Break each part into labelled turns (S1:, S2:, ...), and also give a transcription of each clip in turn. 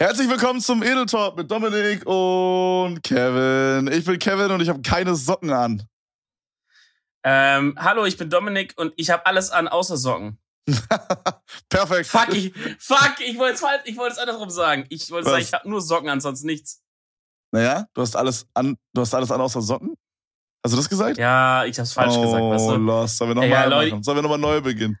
S1: Herzlich willkommen zum Edel Talk mit Dominik und Kevin. Ich bin Kevin und ich habe keine Socken an.
S2: Ähm, hallo, ich bin Dominik und ich habe alles an außer Socken.
S1: Perfekt.
S2: Fuck, ich, fuck, ich wollte es ich wollte es andersrum sagen. Ich wollte sagen, ich habe nur Socken an, sonst nichts.
S1: Naja, du hast alles an, du hast alles an außer Socken? Hast du das gesagt?
S2: Ja, ich hab's falsch oh, gesagt. Weißt du?
S1: Lost. Sollen wir nochmal ja? Sollen wir nochmal neu beginnen?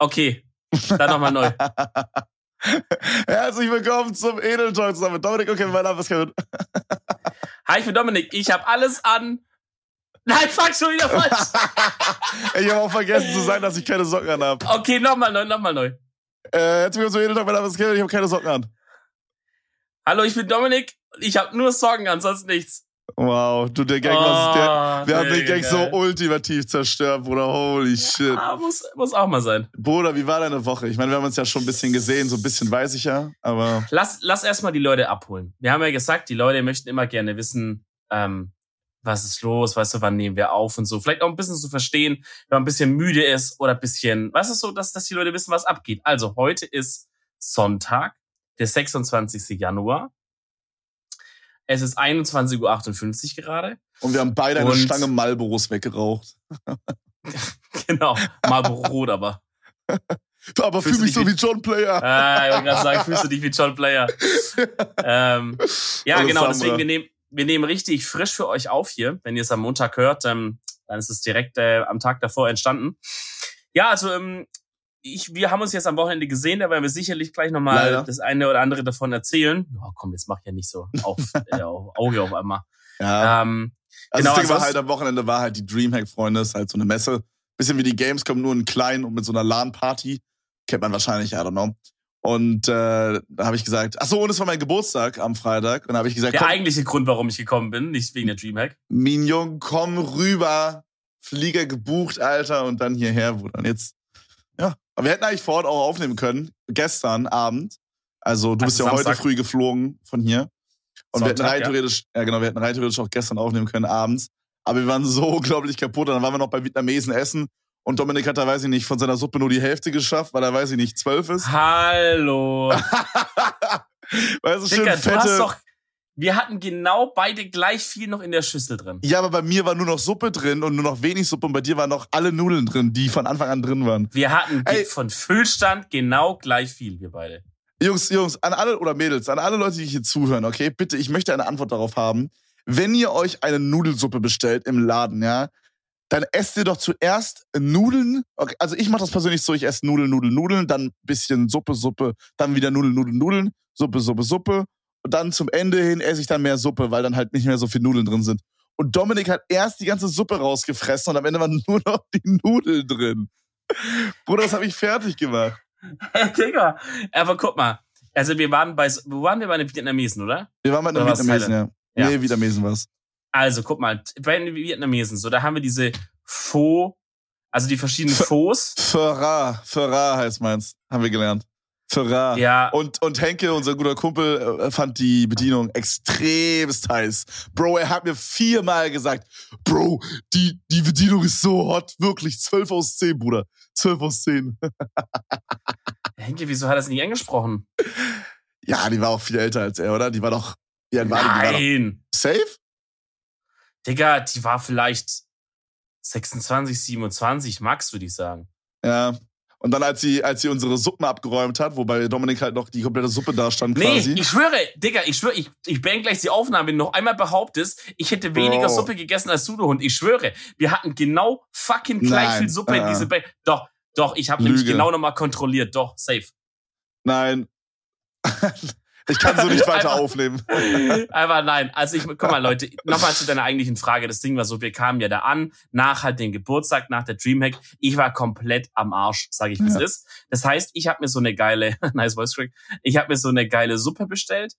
S2: Okay, dann nochmal neu.
S1: Herzlich willkommen zum Edel Talk zusammen mit Dominik Kevin. Mein Name ist Kevin.
S2: Hi, ich bin Dominik. Ich habe alles an. Nein, fuck, schon wieder falsch.
S1: ich habe auch vergessen zu sagen, dass ich keine Socken an habe.
S2: Okay, nochmal neu, nochmal neu.
S1: Äh, herzlich willkommen zum Edel Talk. Mein Name ist Kevin. Ich habe keine Socken an.
S2: Hallo, ich bin Dominik. Ich habe nur Socken an, sonst nichts.
S1: Wow, du, der Gang, oh, was der, wir haben den Gang so ultimativ zerstört, Bruder. Holy shit.
S2: Ja, muss, muss auch mal sein.
S1: Bruder, wie war deine Woche? Ich meine, wir haben uns ja schon ein bisschen gesehen, so ein bisschen weiß ich ja, aber.
S2: Lass, lass erstmal die Leute abholen. Wir haben ja gesagt, die Leute möchten immer gerne wissen, ähm, was ist los, weißt du, wann nehmen wir auf und so. Vielleicht auch ein bisschen zu verstehen, wenn man ein bisschen müde ist oder ein bisschen, weißt du, so, dass, dass die Leute wissen, was abgeht. Also, heute ist Sonntag, der 26. Januar. Es ist 21.58 Uhr gerade.
S1: Und wir haben beide eine Stange Marlboros weggeraucht.
S2: genau, Marlboro Rot aber.
S1: aber fühl mich so wie John Player.
S2: Ah, ich wollte gerade sagen, fühlst du dich wie John Player. ähm, ja, Alles genau, deswegen, wir nehmen, wir nehmen richtig frisch für euch auf hier. Wenn ihr es am Montag hört, ähm, dann ist es direkt äh, am Tag davor entstanden. Ja, also ähm, ich, wir haben uns jetzt am Wochenende gesehen, da werden wir sicherlich gleich nochmal das eine oder andere davon erzählen. Ja, komm, jetzt mach ja nicht so auf, äh, auf Auge auf einmal.
S1: Ja. Ähm, also genau, das Ding war halt am Wochenende war halt die Dreamhack-Freunde, ist halt so eine Messe. Bisschen wie die Gamescom, nur in klein und mit so einer LAN-Party. Kennt man wahrscheinlich, I don't know. Und äh, da habe ich gesagt, ach so, und es war mein Geburtstag am Freitag. Und da habe ich gesagt,
S2: der komm, eigentliche Grund, warum ich gekommen bin, nicht wegen der Dreamhack.
S1: Mignon, komm rüber, Flieger gebucht, Alter, und dann hierher, Bruder. Und jetzt ja, aber wir hätten eigentlich vor Ort auch aufnehmen können, gestern Abend. Also du also bist ja Samstag. heute früh geflogen von hier. Und Sonntag, wir hätten rein theoretisch, ja. ja genau, wir hätten rein theoretisch auch gestern aufnehmen können, abends. Aber wir waren so unglaublich kaputt. Und dann waren wir noch bei Vietnamesen essen. Und Dominik hat da, weiß ich nicht, von seiner Suppe nur die Hälfte geschafft, weil er, weiß ich nicht, zwölf ist.
S2: Hallo.
S1: weißt du, schön Dicker, fette, du hast doch,
S2: wir hatten genau beide gleich viel noch in der Schüssel drin.
S1: Ja, aber bei mir war nur noch Suppe drin und nur noch wenig Suppe und bei dir waren noch alle Nudeln drin, die von Anfang an drin waren.
S2: Wir hatten Ey. von Füllstand genau gleich viel, wir beide.
S1: Jungs, Jungs, an alle oder Mädels, an alle Leute, die hier zuhören, okay, bitte, ich möchte eine Antwort darauf haben. Wenn ihr euch eine Nudelsuppe bestellt im Laden, ja, dann esst ihr doch zuerst Nudeln. Okay, also ich mache das persönlich so, ich esse Nudeln, Nudeln, Nudeln, dann bisschen Suppe, Suppe, dann wieder Nudeln, Nudeln, Nudeln, Suppe, Suppe, Suppe und dann zum Ende hin esse ich dann mehr Suppe, weil dann halt nicht mehr so viel Nudeln drin sind. Und Dominik hat erst die ganze Suppe rausgefressen und am Ende waren nur noch die Nudeln drin. Bruder, das habe ich fertig gemacht.
S2: Digga. Aber guck mal. Also wir waren bei, wo waren wir bei den Vietnamesen, oder?
S1: Wir waren bei den Vietnamesen, ja. ja. Nee, Vietnamesen was.
S2: Also guck mal, bei den Vietnamesen, so, da haben wir diese Pho, also die verschiedenen Phos.
S1: Ferrar, Ferrar heißt meins, haben wir gelernt. Ferrar.
S2: Ja.
S1: Und, und Henke, unser guter Kumpel, äh, fand die Bedienung extremst heiß. Bro, er hat mir viermal gesagt, Bro, die, die Bedienung ist so hot. Wirklich, 12 aus 10, Bruder. 12 aus 10.
S2: Henke, wieso hat er es nicht angesprochen?
S1: Ja, die war auch viel älter als er, oder? Die war doch. Ja,
S2: war
S1: Nein.
S2: Die,
S1: war doch, safe?
S2: Digga, die war vielleicht 26, 27, Max, würde ich sagen.
S1: Ja, und dann, als sie, als sie unsere Suppen abgeräumt hat, wobei Dominik halt noch die komplette Suppe da stand
S2: nee,
S1: quasi.
S2: ich schwöre, Digga, ich schwöre, ich, ich beende gleich die Aufnahme, wenn du noch einmal behauptest, ich hätte weniger Bro. Suppe gegessen als du, du Hund. Ich schwöre, wir hatten genau fucking gleich Nein. viel Suppe uh in diese Ba Doch, doch, ich habe nämlich genau nochmal kontrolliert. Doch, safe.
S1: Nein. Ich kann so nicht weiter aufnehmen.
S2: Aber nein. Also ich, guck mal, Leute, nochmal zu deiner eigentlichen Frage. Das Ding war so, wir kamen ja da an, nach halt den Geburtstag, nach der Dreamhack. Ich war komplett am Arsch, sage ich, wie es ja. ist. Das heißt, ich habe mir so eine geile, nice voice track, ich habe mir so eine geile Suppe bestellt.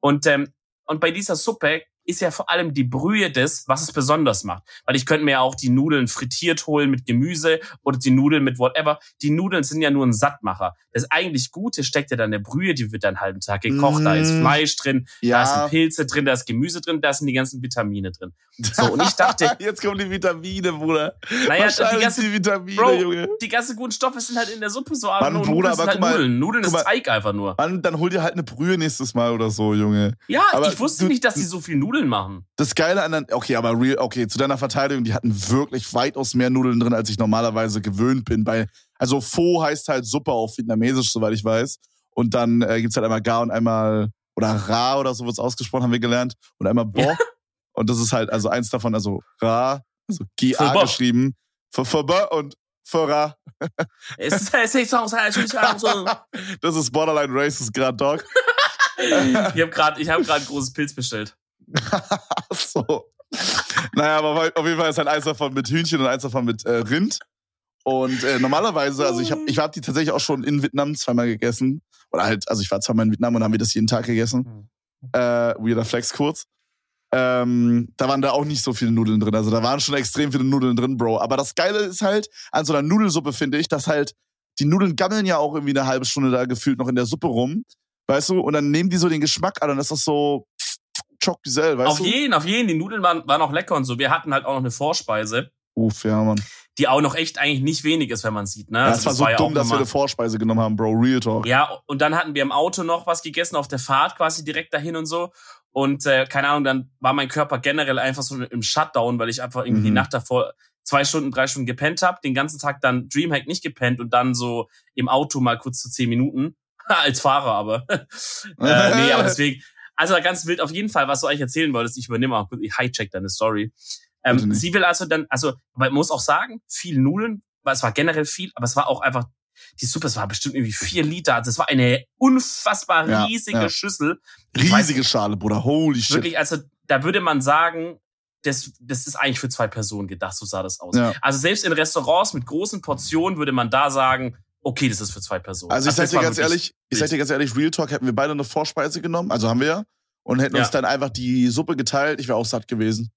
S2: Und, ähm, und bei dieser Suppe ist ja vor allem die Brühe das, was es besonders macht. Weil ich könnte mir ja auch die Nudeln frittiert holen mit Gemüse oder die Nudeln mit whatever. Die Nudeln sind ja nur ein Sattmacher. Das eigentlich Gute steckt ja dann in der Brühe, die wird dann einen halben Tag gekocht, mm. da ist mm. Fleisch drin, ja. da sind Pilze drin, da ist Gemüse drin, da sind die ganzen Vitamine drin. So, und ich dachte.
S1: Jetzt kommen die Vitamine, Bruder.
S2: Naja, die ganzen die Vitamine, Bro, Junge. Die ganzen guten Stoffe sind halt in der Suppe so,
S1: Mann, Bruder, aber
S2: halt
S1: mal,
S2: Nudeln. Nudeln ist mal, Teig einfach nur.
S1: Mann, dann hol dir halt eine Brühe nächstes Mal oder so, Junge.
S2: Ja, aber ich wusste du, nicht, dass die so viel Nudeln machen.
S1: Das Geile an der, okay, aber real, okay, zu deiner Verteidigung, die hatten wirklich weitaus mehr Nudeln drin, als ich normalerweise gewöhnt bin. Bei, also Pho heißt halt Suppe auf Vietnamesisch, soweit ich weiß. Und dann äh, gibt's halt einmal Gar und einmal, oder Ra oder so wird's ausgesprochen, haben wir gelernt. Und einmal Bo. Ja. Und das ist halt, also eins davon, also Ra, also G-A geschrieben. Für, für und für Ra. Das ist Borderline Racist gerade, Dog.
S2: ich habe gerade hab grad ein großes Pilz bestellt.
S1: So. Naja, aber auf jeden Fall ist halt eins davon mit Hühnchen und eins davon mit äh, Rind. Und äh, normalerweise, also ich habe ich hab die tatsächlich auch schon in Vietnam zweimal gegessen. Oder halt, also ich war zweimal in Vietnam und haben wir das jeden Tag gegessen. Mhm. Äh, weirder Flex kurz. Ähm, da waren da auch nicht so viele Nudeln drin. Also da waren schon extrem viele Nudeln drin, Bro. Aber das Geile ist halt an so einer Nudelsuppe, finde ich, dass halt die Nudeln gammeln ja auch irgendwie eine halbe Stunde da gefühlt noch in der Suppe rum. Weißt du? Und dann nehmen die so den Geschmack an und das ist so Choc Diesel, weißt
S2: auf
S1: du?
S2: Auf jeden, auf jeden. Die Nudeln waren, waren auch lecker und so. Wir hatten halt auch noch eine Vorspeise.
S1: Uff, ja, Mann.
S2: Die auch noch echt eigentlich nicht wenig ist, wenn man sieht, ne?
S1: Ja, also das war so war dumm, dass wir eine Vorspeise genommen haben, Bro. Real Talk.
S2: Ja, und dann hatten wir im Auto noch was gegessen, auf der Fahrt quasi direkt dahin und so. Und äh, keine Ahnung, dann war mein Körper generell einfach so im Shutdown, weil ich einfach irgendwie mhm. die Nacht davor zwei Stunden, drei Stunden gepennt habe, den ganzen Tag dann Dreamhack nicht gepennt und dann so im Auto mal kurz zu zehn Minuten. Als Fahrer aber. äh, nee, aber deswegen, also ganz wild auf jeden Fall, was du eigentlich erzählen wolltest, ich übernehme auch, ich hijack deine Story. Ähm, sie will also dann, also, man muss auch sagen, viel Nudeln, weil es war generell viel, aber es war auch einfach, die Suppe, es war bestimmt irgendwie vier Liter. Also es war eine unfassbar riesige ja, ja. Schüssel.
S1: Riesige weiß, Schale, Bruder, holy shit.
S2: Wirklich, also da würde man sagen, das, das ist eigentlich für zwei Personen gedacht, so sah das aus. Ja. Also selbst in Restaurants mit großen Portionen würde man da sagen, okay, das ist für zwei Personen.
S1: Also ich sag dir ganz ehrlich, ich sag dir ganz ehrlich, Real Talk hätten wir beide eine Vorspeise genommen, also haben wir ja, und hätten ja. uns dann einfach die Suppe geteilt, ich wäre auch satt gewesen.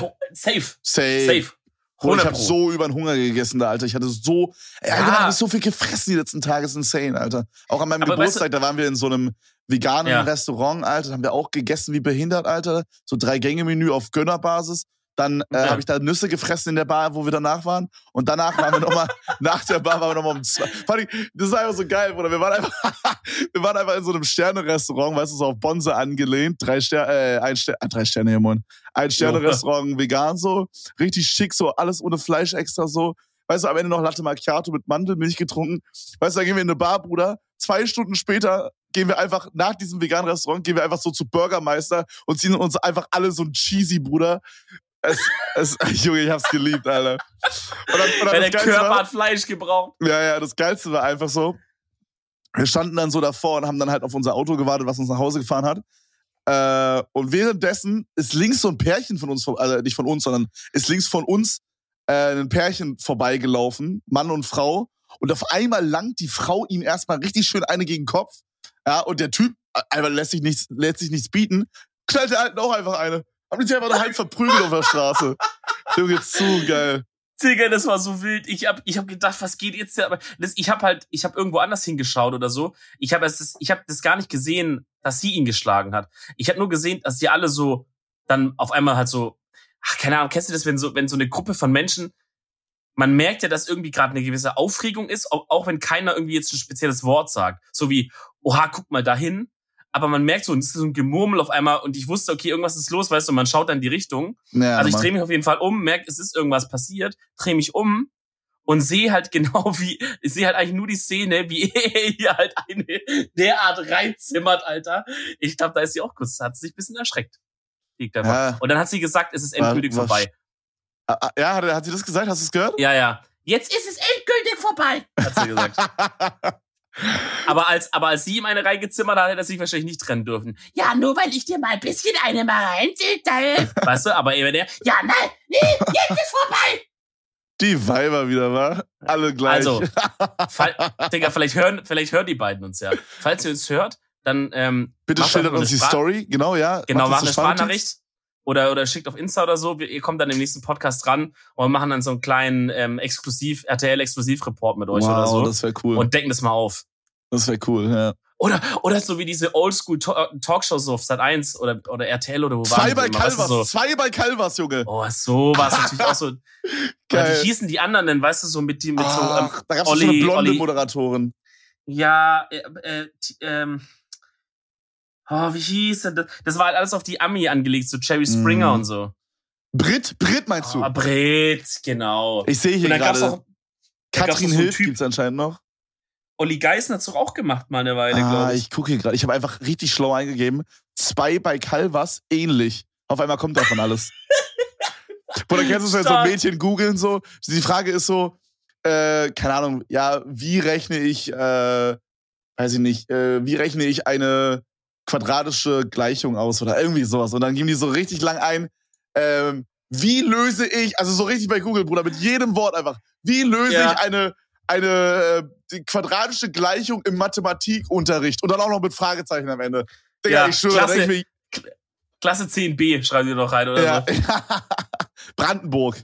S2: Oh, safe.
S1: Safe. Safe. Bro, ich habe so über den Hunger gegessen, da, Alter. Ich hatte so, ja. Genau, so viel gefressen die letzten Tage, ist insane, Alter. Auch an meinem Aber Geburtstag, weißt du, da waren wir in so einem veganen ja. Restaurant, Alter. Da haben wir auch gegessen wie behindert, Alter. So drei Gänge Menü auf Gönnerbasis. Dann äh, ja. habe ich da Nüsse gefressen in der Bar, wo wir danach waren. Und danach waren wir nochmal, nach der Bar waren wir nochmal um zwei. Das ist einfach so geil, Bruder. Wir waren einfach, wir waren einfach in so einem Sterne-Restaurant, weißt du, so auf Bonze angelehnt. Drei Sterne, äh, ein Sterne, äh, drei Sterne Mann. Ein Sterne-Restaurant, vegan so. Richtig schick, so alles ohne Fleisch extra so. Weißt du, am Ende noch Latte Macchiato mit Mandelmilch getrunken. Weißt du, dann gehen wir in eine Bar, Bruder. Zwei Stunden später gehen wir einfach nach diesem veganen Restaurant, gehen wir einfach so zu Burgermeister und ziehen uns einfach alle so ein Cheesy, Bruder. Es, es, Junge, ich hab's geliebt, Alter.
S2: Und dann, und dann der Körper war, hat Fleisch gebraucht.
S1: Ja, ja, das Geilste war einfach so, wir standen dann so davor und haben dann halt auf unser Auto gewartet, was uns nach Hause gefahren hat. Äh, und währenddessen ist links so ein Pärchen von uns, also nicht von uns, sondern ist links von uns äh, ein Pärchen vorbeigelaufen, Mann und Frau. Und auf einmal langt die Frau ihm erstmal richtig schön eine gegen den Kopf. Ja, und der Typ äh, einfach lässt sich nichts, lässt sich nichts bieten, knallt der Alten auch einfach eine. Haben die sich einfach halb verprügelt auf der Straße. Junge, zu geil.
S2: Digga, das war so wild. Ich hab, ich hab gedacht, was geht jetzt hier? Das, ich hab halt, ich hab irgendwo anders hingeschaut oder so. Ich hab es, ich hab das gar nicht gesehen, dass sie ihn geschlagen hat. Ich hab nur gesehen, dass die alle so dann auf einmal halt so, ach, keine Ahnung, kennst du das, wenn so, wenn so eine Gruppe von Menschen, man merkt ja, dass irgendwie gerade eine gewisse Aufregung ist, auch, auch wenn keiner irgendwie jetzt ein spezielles Wort sagt. So wie, oha, guck mal dahin aber man merkt so, es ist so ein Gemurmel auf einmal und ich wusste, okay, irgendwas ist los, weißt du, man schaut dann die Richtung. Ja, also ich drehe mich auf jeden Fall um, merke, es ist irgendwas passiert, drehe mich um und sehe halt genau wie, ich sehe halt eigentlich nur die Szene, wie er hier halt eine derart reinzimmert, Alter. Ich glaube, da ist sie auch kurz, hat sie sich ein bisschen erschreckt. Liegt Ja. Und dann hat sie gesagt, es ist endgültig was, vorbei.
S1: Ah, ah, ja, hat sie das gesagt? Hast du es gehört?
S2: Ja, ja. Jetzt ist es endgültig vorbei, hat sie gesagt. Aber als, aber als sie ihm eine reingezimmert hat, hätte er sich wahrscheinlich nicht trennen dürfen. Ja, nur weil ich dir mal ein bisschen eine mal reinziehe. Weißt du, aber eben der, ja, nein, nee, jetzt ist vorbei.
S1: Die Weiber wieder, wa? Alle gleich.
S2: Also, fall, Digga, vielleicht hören, vielleicht hören die beiden uns ja. Falls ihr uns hört, dann ähm,
S1: Bitte schildert uns die Story, genau, ja.
S2: Genau, macht eine Sprachnachricht oder, oder schickt auf Insta oder so. Ihr kommt dann im nächsten Podcast ran und machen dann so einen kleinen ähm, Exklusiv, RTL-Exklusiv-Report mit euch
S1: wow,
S2: oder so.
S1: das wäre cool.
S2: Und decken das mal auf.
S1: Das wäre cool, ja.
S2: Oder, oder so wie diese Oldschool Talkshows auf Sat 1 oder, oder RTL oder wo
S1: Zwei bei
S2: immer,
S1: Calvas,
S2: weißt du, so,
S1: zwei bei Calvas, Junge.
S2: Oh, so war es natürlich auch so.
S1: Geil.
S2: Wie hießen die anderen denn, weißt du, so mit die, mit so, ähm,
S1: Ach, da gab's
S2: Olli-
S1: so eine blonde
S2: Olli-
S1: Moderatorin.
S2: ja, äh, äh, ähm, oh, wie hieß denn das? Das war halt alles auf die Ami angelegt, so Jerry Springer
S1: Mhm.
S2: und so.
S1: Brit, Brit meinst du?
S2: Ah, Brett, genau.
S1: ich sehe hier gerade, Katrin
S2: so
S1: Hilf
S2: Typ-
S1: gibt's anscheinend noch.
S2: Olli Geißen hat's doch auch gemacht mal eine Weile,
S1: Ah,
S2: glaube
S1: ich
S2: ich.
S1: gucke hier gerade. Ich habe einfach richtig schlau eingegeben. Zwei bei Calvas, ähnlich. Auf einmal kommt davon alles. Oder kennst du es, wenn so. Mädchen googeln so? Die Frage ist so, äh, keine Ahnung, ja, wie rechne ich, äh, weiß ich nicht, äh, wie rechne ich eine quadratische Gleichung aus oder irgendwie sowas. Und dann geben die so richtig lang ein, ähm, wie löse ich, also so richtig bei Google, Bruder, mit jedem Wort einfach, wie löse
S2: Ja.
S1: ich eine, eine äh, quadratische Gleichung im Mathematikunterricht und dann auch noch mit Fragezeichen am Ende. Digga,
S2: Ja,
S1: ich schwöre,
S2: klasse.
S1: ich
S2: Klasse 10b, schreiben die noch rein oder
S1: ja,
S2: so.
S1: Brandenburg.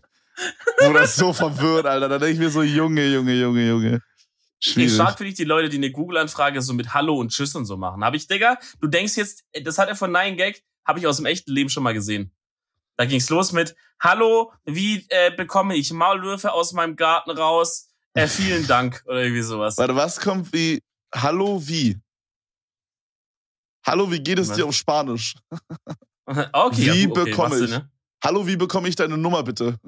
S1: Bruder, ist so verwirrt, Alter. Da denke ich mir so, Junge, Junge, Junge, Junge.
S2: Ich
S1: Schwierig.
S2: stark finde ich die Leute, die eine Google-Anfrage so mit Hallo und Tschüss und so machen. Habe ich, Digga, du denkst jetzt, das hat er von Nine Gag, habe ich aus dem echten Leben schon mal gesehen. Da ging's los mit Hallo, wie äh, bekomme ich Maulwürfe aus meinem Garten raus? Äh, vielen Dank oder irgendwie sowas.
S1: Warte, was kommt wie Hallo, wie? Hallo, wie geht es dir auf Spanisch?
S2: Okay,
S1: Wie
S2: okay,
S1: bekomme ich?
S2: ne?
S1: Hallo, wie bekomme ich deine Nummer bitte?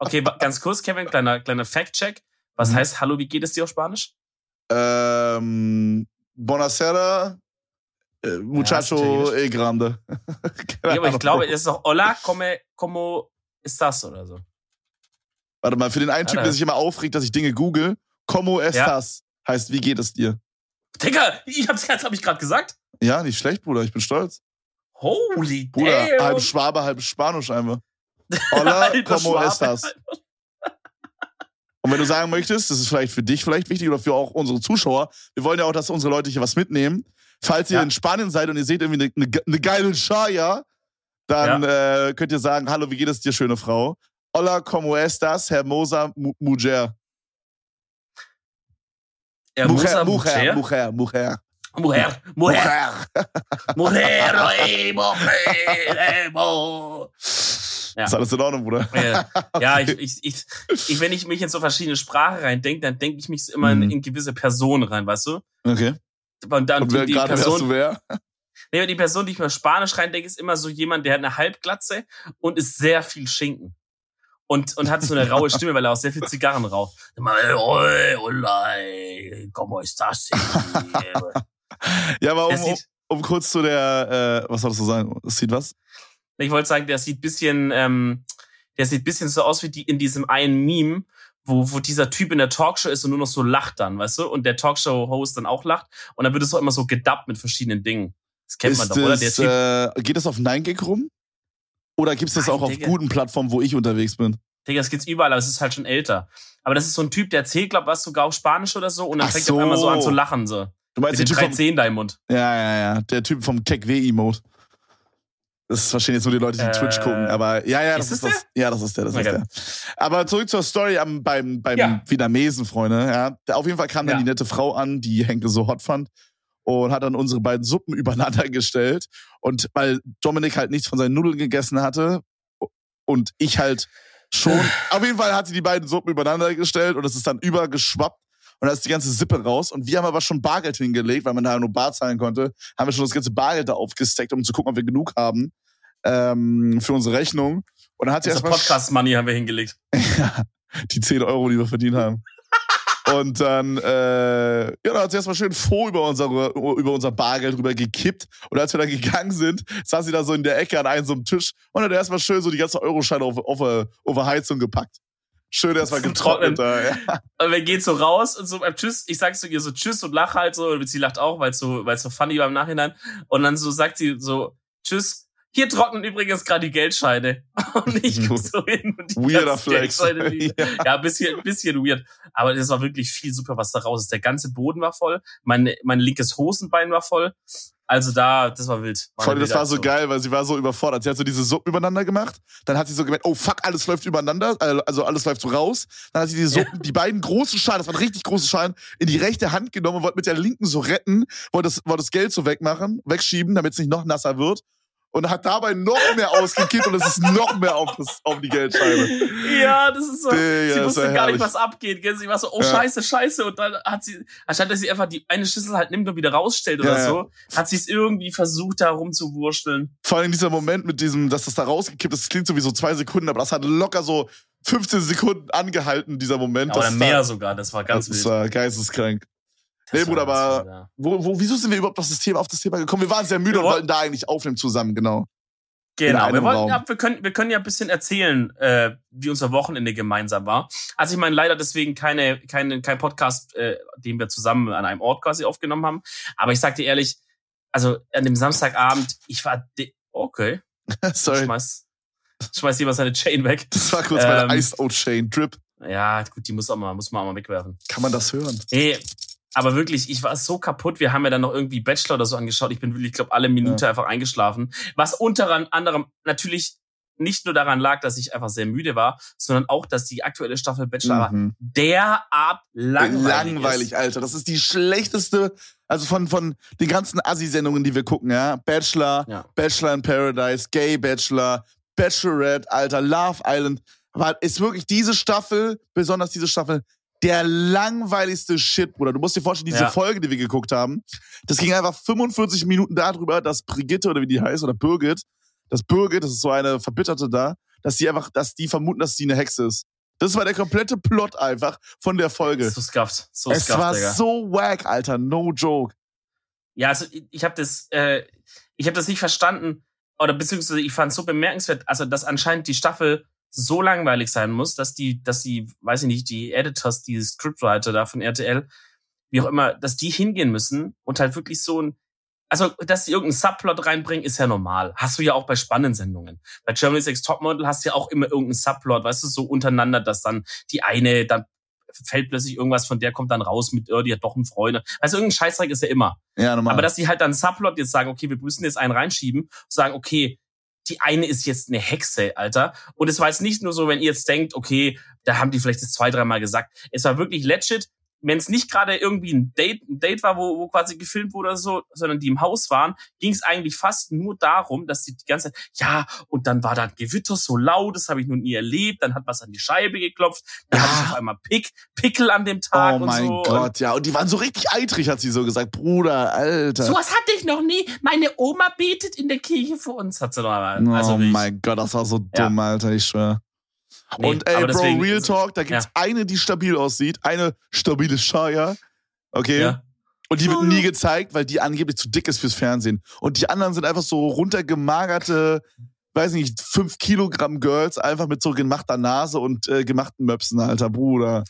S2: Okay, ganz kurz, Kevin, kleiner, kleiner Fact-Check. Was
S1: Mhm.
S2: heißt Hallo, wie geht es dir auf Spanisch?
S1: Ähm, Bonacera, äh, Muchacho
S2: italienisch.
S1: e grande.
S2: Ja, aber ich glaube, es ist doch Hola, come, como estás oder so.
S1: Warte mal, für den einen Typ, der sich immer aufregt, dass ich Dinge google, como estas heißt, wie geht es dir?
S2: Digga, ich hab's jetzt, hab ich gerade gesagt.
S1: Ja, nicht schlecht, Bruder, ich bin stolz.
S2: Holy
S1: Bruder,
S2: damn.
S1: halb Schwabe, halb Spanisch einfach. Hola, como
S2: Schwabe.
S1: Und wenn du sagen möchtest, das ist vielleicht für dich vielleicht wichtig oder für auch unsere Zuschauer, wir wollen ja auch, dass unsere Leute hier was mitnehmen. Falls ihr
S2: Ja.
S1: in Spanien seid und ihr seht irgendwie eine, eine, eine geile Chaya, dann äh, könnt ihr sagen, hallo, wie geht es dir, schöne Frau? Hola, como estas, hermosa mu- mujer?
S2: Hermosa
S1: mujer,
S2: mujer.
S1: mujer, mujer.
S2: Mujer. Mujer.
S1: Mujer.
S2: Mujer. ey, Mujer. Ja.
S1: Ist alles in Ordnung, Bruder?
S2: Ja, ja ich, ich, ich, ich, wenn ich mich in so verschiedene Sprachen reindenke, dann denke ich mich immer
S1: Mhm.
S2: in, in gewisse Personen rein, weißt du?
S1: Okay.
S2: Und dann
S1: Und wer
S2: die
S1: gerade wärst
S2: Person,
S1: du wer?
S2: nee, die Person, die ich mir Spanisch reindenke, ist immer so jemand, der hat eine Halbglatze und ist sehr viel Schinken. Und, und hat so eine raue Stimme, weil er auch sehr viel Zigarren raucht. Immer, "Oi, hola, ey, ¿cómo estás?
S1: Ja, aber um, um, um kurz zu der, äh, was soll das so sein? Es sieht was?
S2: Ich wollte sagen, der sieht bisschen, ähm, der sieht bisschen so aus wie die in diesem einen Meme, wo, wo dieser Typ in der Talkshow ist und nur noch so lacht dann, weißt du? Und der Talkshow-Host dann auch lacht. Und dann wird es auch immer so gedubbt mit verschiedenen Dingen. Das kennt man
S1: Ist
S2: doch, oder? Der
S1: das,
S2: Typ,
S1: äh, geht das auf 9gag rum? Oder gibt es das
S2: Nein,
S1: auch auf
S2: Digga.
S1: guten Plattformen, wo ich unterwegs bin?
S2: Digga, das gibt's überall, aber es ist halt schon älter. Aber das ist so ein Typ, der erzählt, glaub was sogar auf Spanisch oder so. Und dann
S1: Ach
S2: fängt
S1: so.
S2: er auf einmal so an zu lachen, so.
S1: Du
S2: Mit
S1: meinst
S2: den
S1: den Typ
S2: drei
S1: vom,
S2: Zehen da im Mund.
S1: Ja, ja, ja. Der Typ vom Keck-W-Emote. Das verstehen jetzt nur die Leute, die
S2: Äh,
S1: Twitch gucken. Aber ja, ja, das
S2: ist
S1: ist,
S2: es
S1: das. Ja, das ist der, das
S2: Okay.
S1: ist der. Aber zurück zur Story am, beim, beim
S2: Ja.
S1: Vietnamesen, Freunde. Ja. Auf jeden Fall kam dann
S2: Ja.
S1: die nette Frau an, die Henke so hot fand. Und hat dann unsere beiden Suppen übereinander gestellt. Und weil Dominik halt nichts von seinen Nudeln gegessen hatte und ich halt schon. auf jeden Fall hat sie die beiden Suppen übereinander gestellt und es ist dann übergeschwappt. Und da ist die ganze Sippe raus. Und wir haben aber schon Bargeld hingelegt, weil man da nur Bar zahlen konnte. Haben wir schon das ganze Bargeld da aufgesteckt, um zu gucken, ob wir genug haben ähm, für unsere Rechnung. Und dann hat sie
S2: Also
S1: erstmal
S2: Podcast-Money haben wir hingelegt.
S1: die 10 Euro, die wir verdient haben. Und dann, äh, ja, dann hat sie erstmal schön froh über, unsere, über unser Bargeld rüber gekippt. Und als wir dann gegangen sind, saß sie da so in der Ecke an einem so einem Tisch und hat erstmal schön so die ganze Euroscheine auf, auf, auf die Heizung gepackt. Schön erstmal getrocknet da, ja.
S2: Und wir gehen so raus und so beim Tschüss, ich sag zu ihr so Tschüss und lach halt so, und sie lacht auch, weil es so, weil es so funny war im Nachhinein. Und dann so sagt sie so Tschüss. Hier trocknen übrigens gerade die Geldscheine. Und ich guck so hin und die
S1: Weirder Flex.
S2: Geldscheine ja, ja bisschen, bisschen weird. Aber das war wirklich viel super, was da raus ist. Der ganze Boden war voll. Mein, mein linkes Hosenbein war voll. Also da, das war wild.
S1: War Vor allem, das war so geil, weil sie war so überfordert. Sie hat so diese Suppen übereinander gemacht. Dann hat sie so gemerkt, oh fuck, alles läuft übereinander. Äh, also alles läuft so raus. Dann hat sie die Suppen, ja. die beiden großen Schalen, das waren richtig große Schalen, in die rechte Hand genommen und wollte mit der linken so retten, wollte das, wollte das Geld so wegmachen, wegschieben, damit es nicht noch nasser wird und hat dabei noch mehr ausgekippt und es ist noch mehr auf, das, auf die Geldscheibe.
S2: Ja, das ist so. Digga, sie wusste gar nicht, was abgeht. Gell? Sie war so, oh ja. scheiße, scheiße. Und dann hat sie, anstatt dass sie einfach die eine Schüssel halt nimmt und wieder rausstellt oder ja, so, hat sie es irgendwie versucht, da rumzuwurschteln.
S1: Vor allem dieser Moment mit diesem, dass das da rausgekippt ist, das klingt so wie so zwei Sekunden, aber das hat locker so 15 Sekunden angehalten, dieser Moment.
S2: Ja, oder mehr da, sogar, das war ganz
S1: das wild. Das war geisteskrank. Nee, Bruder, aber wo, wo, wieso sind wir überhaupt auf das Thema, auf das Thema gekommen? Wir waren sehr müde wir und wollten da eigentlich aufnehmen zusammen, genau.
S2: Genau, wir, wollten, ja, wir, können, wir können ja ein bisschen erzählen, äh, wie unser Wochenende gemeinsam war. Also ich meine, leider deswegen keine, keine, kein Podcast, äh, den wir zusammen an einem Ort quasi aufgenommen haben. Aber ich sag dir ehrlich, also an dem Samstagabend, ich war, okay.
S1: Sorry.
S2: Schmeiß, schmeiß jemand seine Chain weg.
S1: Das war kurz ähm, meine Iced Out Chain, Drip.
S2: Ja, gut, die muss, auch mal, muss man auch mal wegwerfen.
S1: Kann man das hören?
S2: Nee, aber wirklich, ich war so kaputt. Wir haben ja dann noch irgendwie Bachelor oder so angeschaut. Ich bin wirklich, ich glaube, alle Minute ja. einfach eingeschlafen. Was unter anderem natürlich nicht nur daran lag, dass ich einfach sehr müde war, sondern auch, dass die aktuelle Staffel Bachelor mhm. derart langweilig, langweilig ist.
S1: Alter. Das ist die schlechteste, also von, von den ganzen Assi-Sendungen, die wir gucken, ja. Bachelor, ja. Bachelor in Paradise, Gay Bachelor, Bachelorette, Alter, Love Island. Aber ist wirklich diese Staffel, besonders diese Staffel, der langweiligste Shit, Bruder. Du musst dir vorstellen, diese ja. Folge, die wir geguckt haben, das ging einfach 45 Minuten darüber, dass Brigitte oder wie die heißt, oder Birgit, dass Birgit, das ist so eine Verbitterte da, dass die einfach, dass die vermuten, dass sie eine Hexe ist. Das war der komplette Plot einfach von der Folge.
S2: So scuffed. So
S1: es scuffed, war Digga. so wack, Alter. No joke.
S2: Ja, also ich habe das, äh, ich habe das nicht verstanden oder beziehungsweise ich fand es so bemerkenswert, also dass anscheinend die Staffel so langweilig sein muss, dass die, dass die, weiß ich nicht, die Editors, die Scriptwriter da von RTL, wie auch immer, dass die hingehen müssen und halt wirklich so ein, also, dass sie irgendeinen Subplot reinbringen, ist ja normal. Hast du ja auch bei spannenden Sendungen. Bei Germany's Next Topmodel hast du ja auch immer irgendeinen Subplot, weißt du, so untereinander, dass dann die eine, dann fällt plötzlich irgendwas von der kommt dann raus mit, oh, die hat doch einen Freund. Also irgendein Scheißdreck ist ja immer.
S1: Ja, normal.
S2: Aber dass die halt dann Subplot jetzt sagen, okay, wir müssen jetzt einen reinschieben und sagen, okay, die eine ist jetzt eine Hexe, Alter. Und es war jetzt nicht nur so, wenn ihr jetzt denkt, okay, da haben die vielleicht das zwei, dreimal gesagt. Es war wirklich legit wenn es nicht gerade irgendwie ein Date, ein Date war, wo, wo quasi gefilmt wurde oder so, sondern die im Haus waren, ging es eigentlich fast nur darum, dass sie die ganze Zeit, ja, und dann war da ein Gewitter so laut, das habe ich noch nie erlebt, dann hat was an die Scheibe geklopft, dann ja. hatte ich auf einmal Pick, Pickel an dem Tag
S1: oh und
S2: so.
S1: Oh mein Gott, ja, und die waren so richtig eitrig, hat sie so gesagt, Bruder, Alter.
S2: Sowas hatte ich noch nie. Meine Oma betet in der Kirche für uns, hat sie noch mal.
S1: Also oh mein Gott, das war so dumm, ja. Alter, ich schwör. Nee, und ey, Bro, Real Talk, da gibt's ja. eine, die stabil aussieht, eine stabile Shaya. Okay? Ja. Und die wird nie gezeigt, weil die angeblich zu dick ist fürs Fernsehen. Und die anderen sind einfach so runtergemagerte, weiß nicht, 5 Kilogramm Girls, einfach mit so gemachter Nase und äh, gemachten Möpsen, alter Bruder.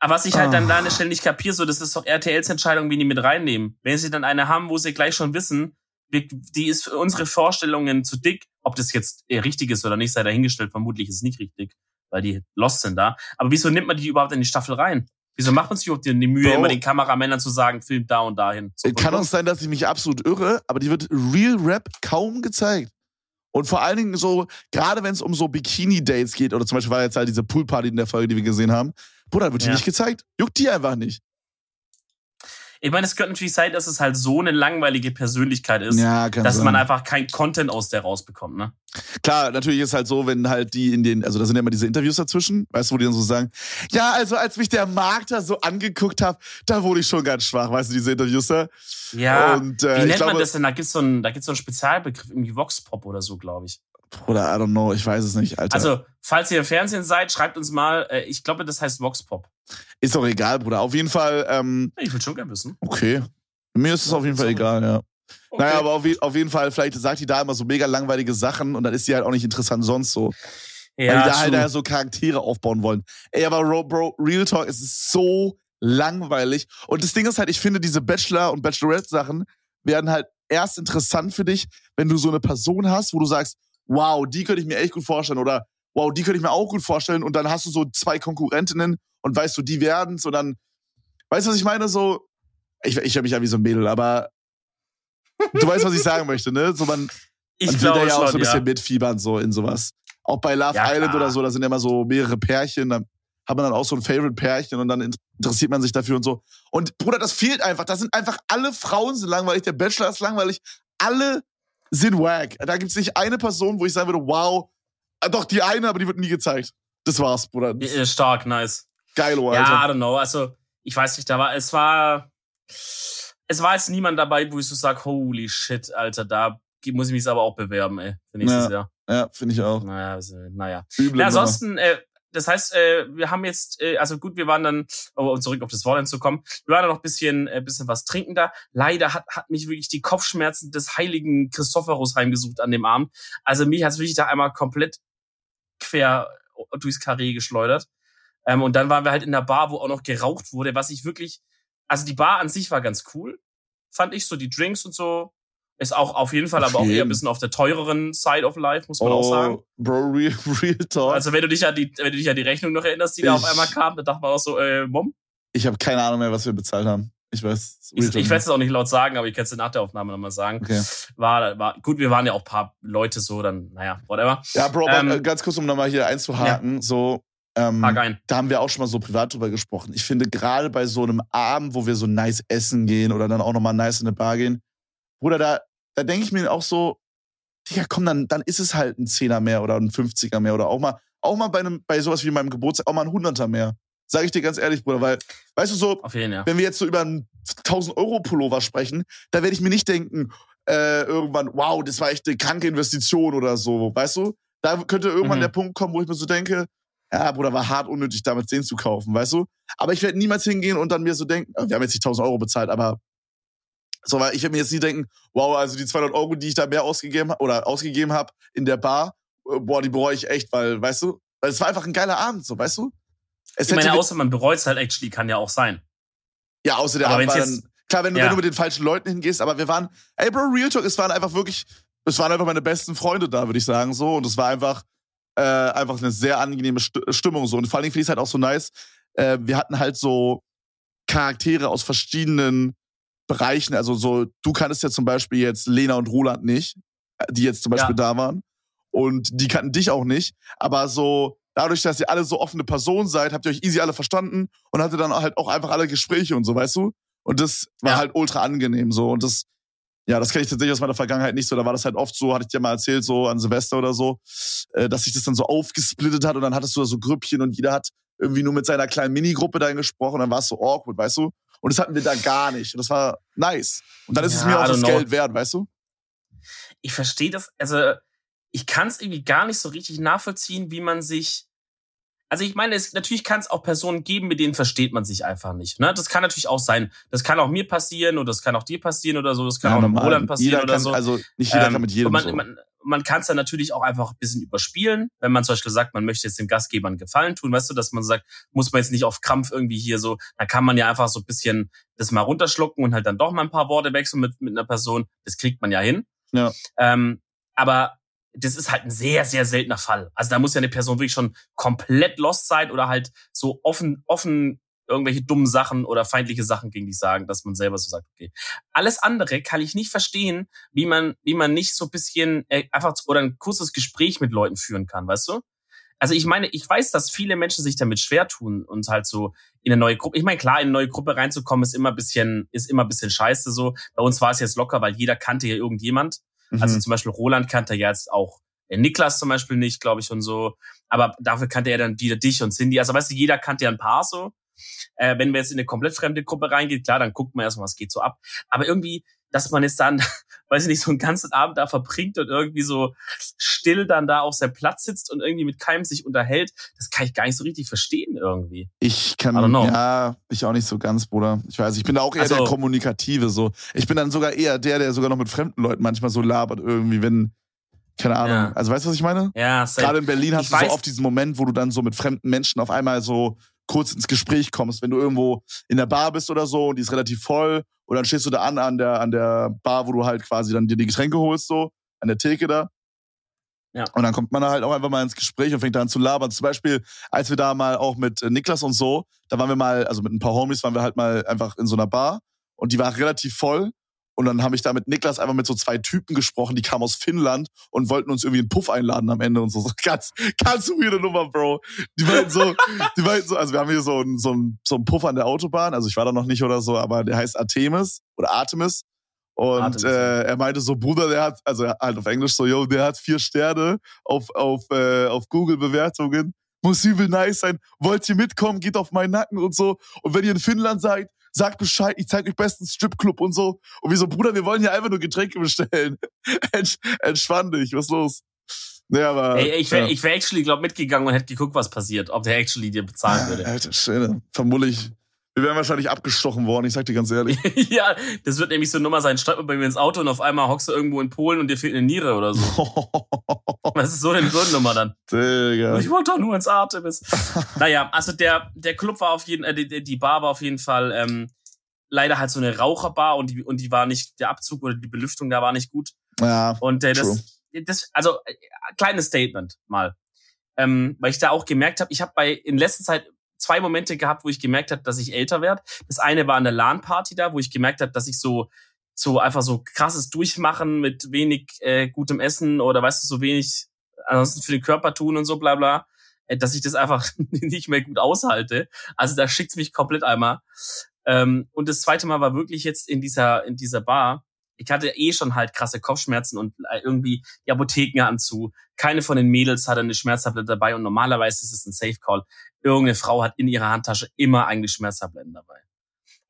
S2: Aber was ich halt ah. dann da an der Stelle nicht kapiere, so, das ist doch RTLs Entscheidung, wie die mit reinnehmen. Wenn sie dann eine haben, wo sie gleich schon wissen, die ist für unsere Vorstellungen zu dick. Ob das jetzt richtig ist oder nicht, sei dahingestellt. Vermutlich ist es nicht richtig, weil die lost sind da. Aber wieso nimmt man die überhaupt in die Staffel rein? Wieso macht man sich überhaupt die Mühe, Bro, immer den Kameramännern zu sagen, filmt da und dahin?
S1: So, kann auch sein, dass ich mich absolut irre, aber die wird Real Rap kaum gezeigt. Und vor allen Dingen so, gerade wenn es um so Bikini-Dates geht, oder zum Beispiel war jetzt halt diese Poolparty in der Folge, die wir gesehen haben, Bruder, wird die ja. nicht gezeigt. Juckt die einfach nicht.
S2: Ich meine, es könnte natürlich sein, dass es halt so eine langweilige Persönlichkeit ist, ja, dass sein. man einfach kein Content aus der rausbekommt, ne?
S1: Klar, natürlich ist halt so, wenn halt die in den, also da sind ja immer diese Interviews dazwischen, weißt du, wo die dann so sagen, ja, also als mich der Markt da so angeguckt hat, da wurde ich schon ganz schwach, weißt du, diese Interviews da.
S2: Ja, Und, äh, wie nennt glaube, man das denn? Da gibt's so einen, da gibt's so einen Spezialbegriff, irgendwie Vox-Pop oder so, glaube ich.
S1: Oder I don't know, ich weiß es nicht, Alter.
S2: Also, falls ihr im Fernsehen seid, schreibt uns mal, äh, ich glaube, das heißt Vox Pop.
S1: Ist doch egal, Bruder. Auf jeden Fall. Ähm,
S2: ich will schon gerne wissen.
S1: Okay. Mir ist es auf jeden Fall egal, ja. Okay. Naja, aber auf, auf, jeden Fall, vielleicht sagt die da immer so mega langweilige Sachen und dann ist die halt auch nicht interessant sonst so. Ja, Weil die da halt da so Charaktere aufbauen wollen. Ey, aber Bro, Real Talk, es ist so langweilig. Und das Ding ist halt, ich finde, diese Bachelor- und Bachelorette-Sachen werden halt erst interessant für dich, wenn du so eine Person hast, wo du sagst, wow, die könnte ich mir echt gut vorstellen oder wow, die könnte ich mir auch gut vorstellen und dann hast du so zwei Konkurrentinnen und weißt du, die werden's und dann, weißt du, was ich meine? So, ich, ich habe mich ja wie so ein Mädel, aber du weißt, was ich sagen möchte, ne? So man,
S2: Ich
S1: man will da ja auch so ein bisschen
S2: ja.
S1: mitfiebern, so in sowas. Auch bei Love
S2: Ja,
S1: Island
S2: klar.
S1: oder so, da sind ja immer so mehrere Pärchen, dann hat man dann auch so ein Favorite-Pärchen und dann interessiert man sich dafür und so. Und Bruder, das fehlt einfach. Das sind einfach alle Frauen sind langweilig, der Bachelor ist langweilig, alle sind wack. Da gibt's nicht eine Person, wo ich sagen würde, wow, doch die eine, aber die wird nie gezeigt. Das war's, Bruder.
S2: Stark, nice.
S1: Geil, oh,
S2: Ja, I
S1: Alter.
S2: don't know. Also, ich weiß nicht, da war, es war, es war jetzt niemand dabei, wo ich so sag, holy shit, Alter, da muss ich mich aber auch bewerben, ey, für nächstes Jahr.
S1: Ja, finde ich auch.
S2: Naja, also, naja.
S1: Üble
S2: Ja,
S1: Nummer.
S2: ansonsten, äh, das heißt, äh, wir haben jetzt, äh, also gut, wir waren dann, um zurück auf das Wochenende zu kommen, wir waren dann noch ein bisschen, äh, bisschen was trinken da. Leider hat, hat mich wirklich die Kopfschmerzen des heiligen Christophorus heimgesucht an dem Abend. Also mich hat's wirklich da einmal komplett quer durchs Karree geschleudert. Ähm, und dann waren wir halt in der Bar, wo auch noch geraucht wurde, was ich wirklich, also die Bar an sich war ganz cool, fand ich so, die Drinks und so. Ist auch auf jeden Fall, aber auch eher ein bisschen auf der teureren Side of Life, muss man auch sagen.
S1: Oh, Bro, real, real talk.
S2: Also wenn du dich an die, wenn du dich an die Rechnung noch erinnerst, die da auf
S1: Ich-
S2: einmal kam, da dachte man auch so, äh, Mom.
S1: ich habe keine Ahnung mehr, was wir bezahlt haben. Ich weiß.
S2: Ich, ich werde es auch nicht laut sagen, aber ich kann es nach der Aufnahme nochmal sagen.
S1: Okay.
S2: War, war, gut, wir waren ja auch ein paar Leute so, dann, naja, whatever.
S1: Ja, Bro,
S2: Ähm,
S1: äh, ganz kurz, um nochmal hier einzuhaken, so, ähm,
S2: ein.
S1: da haben wir auch schon mal so privat drüber gesprochen. Ich finde, gerade bei so einem Abend, wo wir so nice essen gehen oder dann auch nochmal nice in eine Bar gehen, Bruder, da, da denke ich mir auch so, Digga, komm, dann, dann ist es halt ein Zehner mehr oder ein 50er mehr oder auch mal, auch mal bei einem, bei sowas wie meinem Geburtstag, auch mal ein Hunderter mehr. Sag ich dir ganz ehrlich, Bruder, weil, weißt du so,
S2: jeden Fall.
S1: wenn wir jetzt so über einen 1000 Euro Pullover sprechen, da werde ich mir nicht denken, äh, irgendwann, wow, das war echt eine kranke Investition oder so, weißt du? Da könnte irgendwann
S2: Mhm.
S1: der Punkt kommen, wo ich mir so denke, ja, Bruder, war hart unnötig, damit 10 zu kaufen, weißt du? Aber ich werde niemals hingehen und dann mir so denken, wir haben jetzt nicht 1000 Euro bezahlt, aber so, weil ich werde mir jetzt nie denken, wow, also die 200 Euro, die ich da mehr ausgegeben habe oder ausgegeben habe in der Bar, äh, boah, die bereue ich echt, weil, weißt du? Weil es war einfach ein geiler Abend, so, weißt du? Es
S2: Ich meine, außer man bereut es halt actually, kann ja auch sein.
S1: ja, außer der
S2: Aber
S1: Abend war dann, klar, wenn du,
S2: Ja.
S1: wenn du mit den falschen Leuten hingehst, aber wir waren, ey Bro, Real Talk, es waren einfach wirklich, es waren einfach meine besten Freunde da, würde ich sagen, so. Und es war einfach, äh, einfach eine sehr angenehme St Stimmung, so. Und vor allen Dingen finde ich es halt auch so nice, äh, wir hatten halt so Charaktere aus verschiedenen Bereichen, also so, du kanntest ja zum Beispiel jetzt Lena und Roland nicht, äh, die jetzt zum Beispiel da waren. Und die kannten dich auch nicht, aber so, dadurch, dass ihr alle so offene Personen seid, habt ihr euch easy alle verstanden und hatte dann halt auch einfach alle Gespräche und so, weißt du? Und das war
S2: Ja.
S1: halt ultra angenehm so. Und das, ja, das kenne ich tatsächlich aus meiner Vergangenheit nicht so. Da war das halt oft so, hatte ich dir mal erzählt, so an Silvester oder so, äh, dass sich das dann so aufgesplittet hat und dann hattest du da so Grüppchen und jeder hat irgendwie nur mit seiner kleinen Minigruppe dann gesprochen, dann war es so awkward, weißt du? Und das hatten wir da gar nicht. Und das war nice. Und dann ist es
S2: Ja,
S1: mir auch das
S2: know.
S1: Geld wert, weißt du?
S2: Ich verstehe das, also ich kann es irgendwie gar nicht so richtig nachvollziehen, wie man sich. Also ich meine, es, natürlich kann es auch Personen geben, mit denen versteht man sich einfach nicht. Ne? Das kann natürlich auch sein. Das kann auch mir passieren oder das kann auch dir passieren oder so. Das kann auch einem
S1: normal.
S2: Roland passieren
S1: jeder
S2: oder
S1: kann,
S2: so.
S1: Also nicht jeder
S2: Ähm,
S1: kann mit jedem
S2: man,
S1: so.
S2: man, man kann es dann natürlich auch einfach ein bisschen überspielen, wenn man zum Beispiel sagt, man möchte jetzt dem Gastgeber einen Gefallen tun, weißt du, dass man sagt, muss man jetzt nicht auf Krampf irgendwie hier so, da kann man ja einfach so ein bisschen das mal runterschlucken und halt dann doch mal ein paar Worte wechseln mit, mit einer Person. Das kriegt man ja hin.
S1: Ja.
S2: Ähm, aber das ist halt ein sehr, sehr seltener Fall. Also da muss ja eine Person wirklich schon komplett lost sein oder halt so offen, offen irgendwelche dummen Sachen oder feindliche Sachen gegen dich sagen, dass man selber so sagt, okay. Alles andere kann ich nicht verstehen, wie man, wie man nicht so ein bisschen äh, einfach oder ein kurzes Gespräch mit Leuten führen kann, weißt du? Also ich meine, ich weiß, dass viele Menschen sich damit schwer tun und halt so in eine neue Gruppe. Ich meine, klar, in eine neue Gruppe reinzukommen ist immer ein bisschen, ist immer ein bisschen scheiße so. Bei uns war es jetzt locker, weil jeder kannte ja irgendjemand. Also
S1: Mhm.
S2: zum Beispiel Roland kannte ja jetzt auch äh, Niklas zum Beispiel nicht, glaube ich, und so. Aber dafür kannte er dann wieder dich und Cindy. Also weißt du, jeder kannte ja ein paar so. Äh, wenn wir jetzt in eine komplett fremde Gruppe reingehen, klar, dann guckt man erstmal, was geht so ab. Aber irgendwie, dass man jetzt dann, weiß ich nicht, so einen ganzen Abend da verbringt und irgendwie so still dann da auf seinem Platz sitzt und irgendwie mit keinem sich unterhält, das kann ich gar nicht so richtig verstehen irgendwie.
S1: Ich kann, ja, ich auch nicht so ganz, Bruder. Ich weiß, ich bin da auch eher
S2: Also-
S1: der Kommunikative, so. Ich bin dann sogar eher der, der sogar noch mit fremden Leuten manchmal so labert irgendwie, wenn, keine Ahnung.
S2: Ja.
S1: Also weißt du, was ich meine?
S2: Ja, safe.
S1: Gerade in Berlin hast
S2: Ich
S1: du so
S2: weiß-
S1: oft diesen Moment, wo du dann so mit fremden Menschen auf einmal so kurz ins Gespräch kommst. Wenn du irgendwo in der Bar bist oder so und die ist relativ voll und dann stehst du da an an der, an der Bar, wo du halt quasi dann dir die Getränke holst, so, an der Theke da. Ja. Und dann kommt man da halt auch einfach mal ins Gespräch und fängt da an zu labern. Zum Beispiel, als wir da mal auch mit äh, Niklas und so, da waren wir mal, also mit ein paar Homies, waren wir halt mal einfach in so einer Bar und die war relativ voll. Und dann habe ich da mit Niklas einfach mit so zwei Typen gesprochen, die kamen aus Finnland und wollten uns irgendwie einen Puff einladen am Ende und so. so ganz, ganz weirde Nummer, Bro. Die meinten so, die meinten so, also wir haben hier so einen, so einen, so einen Puff an der Autobahn, also ich war da noch nicht oder so, aber der heißt Artemis oder Artemis. Und äh, er meinte so, Bruder, der hat, also halt auf Englisch so, yo, der hat vier Sterne auf, auf, äh, auf Google-Bewertungen. Muss übel nice sein. Wollt ihr mitkommen? Geht auf meinen Nacken und so. Und wenn ihr in Finnland seid, sagt Bescheid, ich zeig euch bestens Stripclub und so. Und wie so, Bruder, wir wollen hier einfach nur Getränke bestellen. Entspann dich, was los?
S2: Ja, aber, Ey, ich wäre ja. ich wär actually, glaub, mitgegangen und hätte geguckt, was passiert, ob der actually dir bezahlen würde.
S1: Alter, schön. Vermutlich wir wären wahrscheinlich abgestochen worden, ich sag dir ganz ehrlich.
S2: ja, das wird nämlich so eine Nummer sein. Steigt mal bei mir ins Auto und auf einmal hockst du irgendwo in Polen und dir fehlt eine Niere oder so. Was ist so eine Nummer dann? Digga. Ich wollte doch nur ins Artemis. naja, also der, der Club war auf jeden, äh, die, die Bar war auf jeden Fall ähm, leider halt so eine Raucherbar und die, und die war nicht, der Abzug oder die Belüftung da war nicht gut.
S1: Ja.
S2: Und äh, das, das, also äh, kleines Statement mal. Ähm, weil ich da auch gemerkt habe, ich habe bei in letzter Zeit zwei Momente gehabt, wo ich gemerkt habe, dass ich älter werde. Das eine war an der LAN-Party da, wo ich gemerkt habe, dass ich so so einfach so krasses Durchmachen mit wenig äh, gutem Essen oder weißt du, so wenig ansonsten für den Körper tun und so bla bla, äh, dass ich das einfach nicht mehr gut aushalte. Also da schickt's mich komplett einmal. Ähm, und das zweite Mal war wirklich jetzt in dieser, in dieser Bar, ich hatte eh schon halt krasse Kopfschmerzen und äh, irgendwie die Apotheken hatten zu. Keine von den Mädels hatte eine Schmerztablette dabei und normalerweise ist es ein Safe Call. Irgendeine Frau hat in ihrer Handtasche immer eigentlich Schmerztabletten dabei.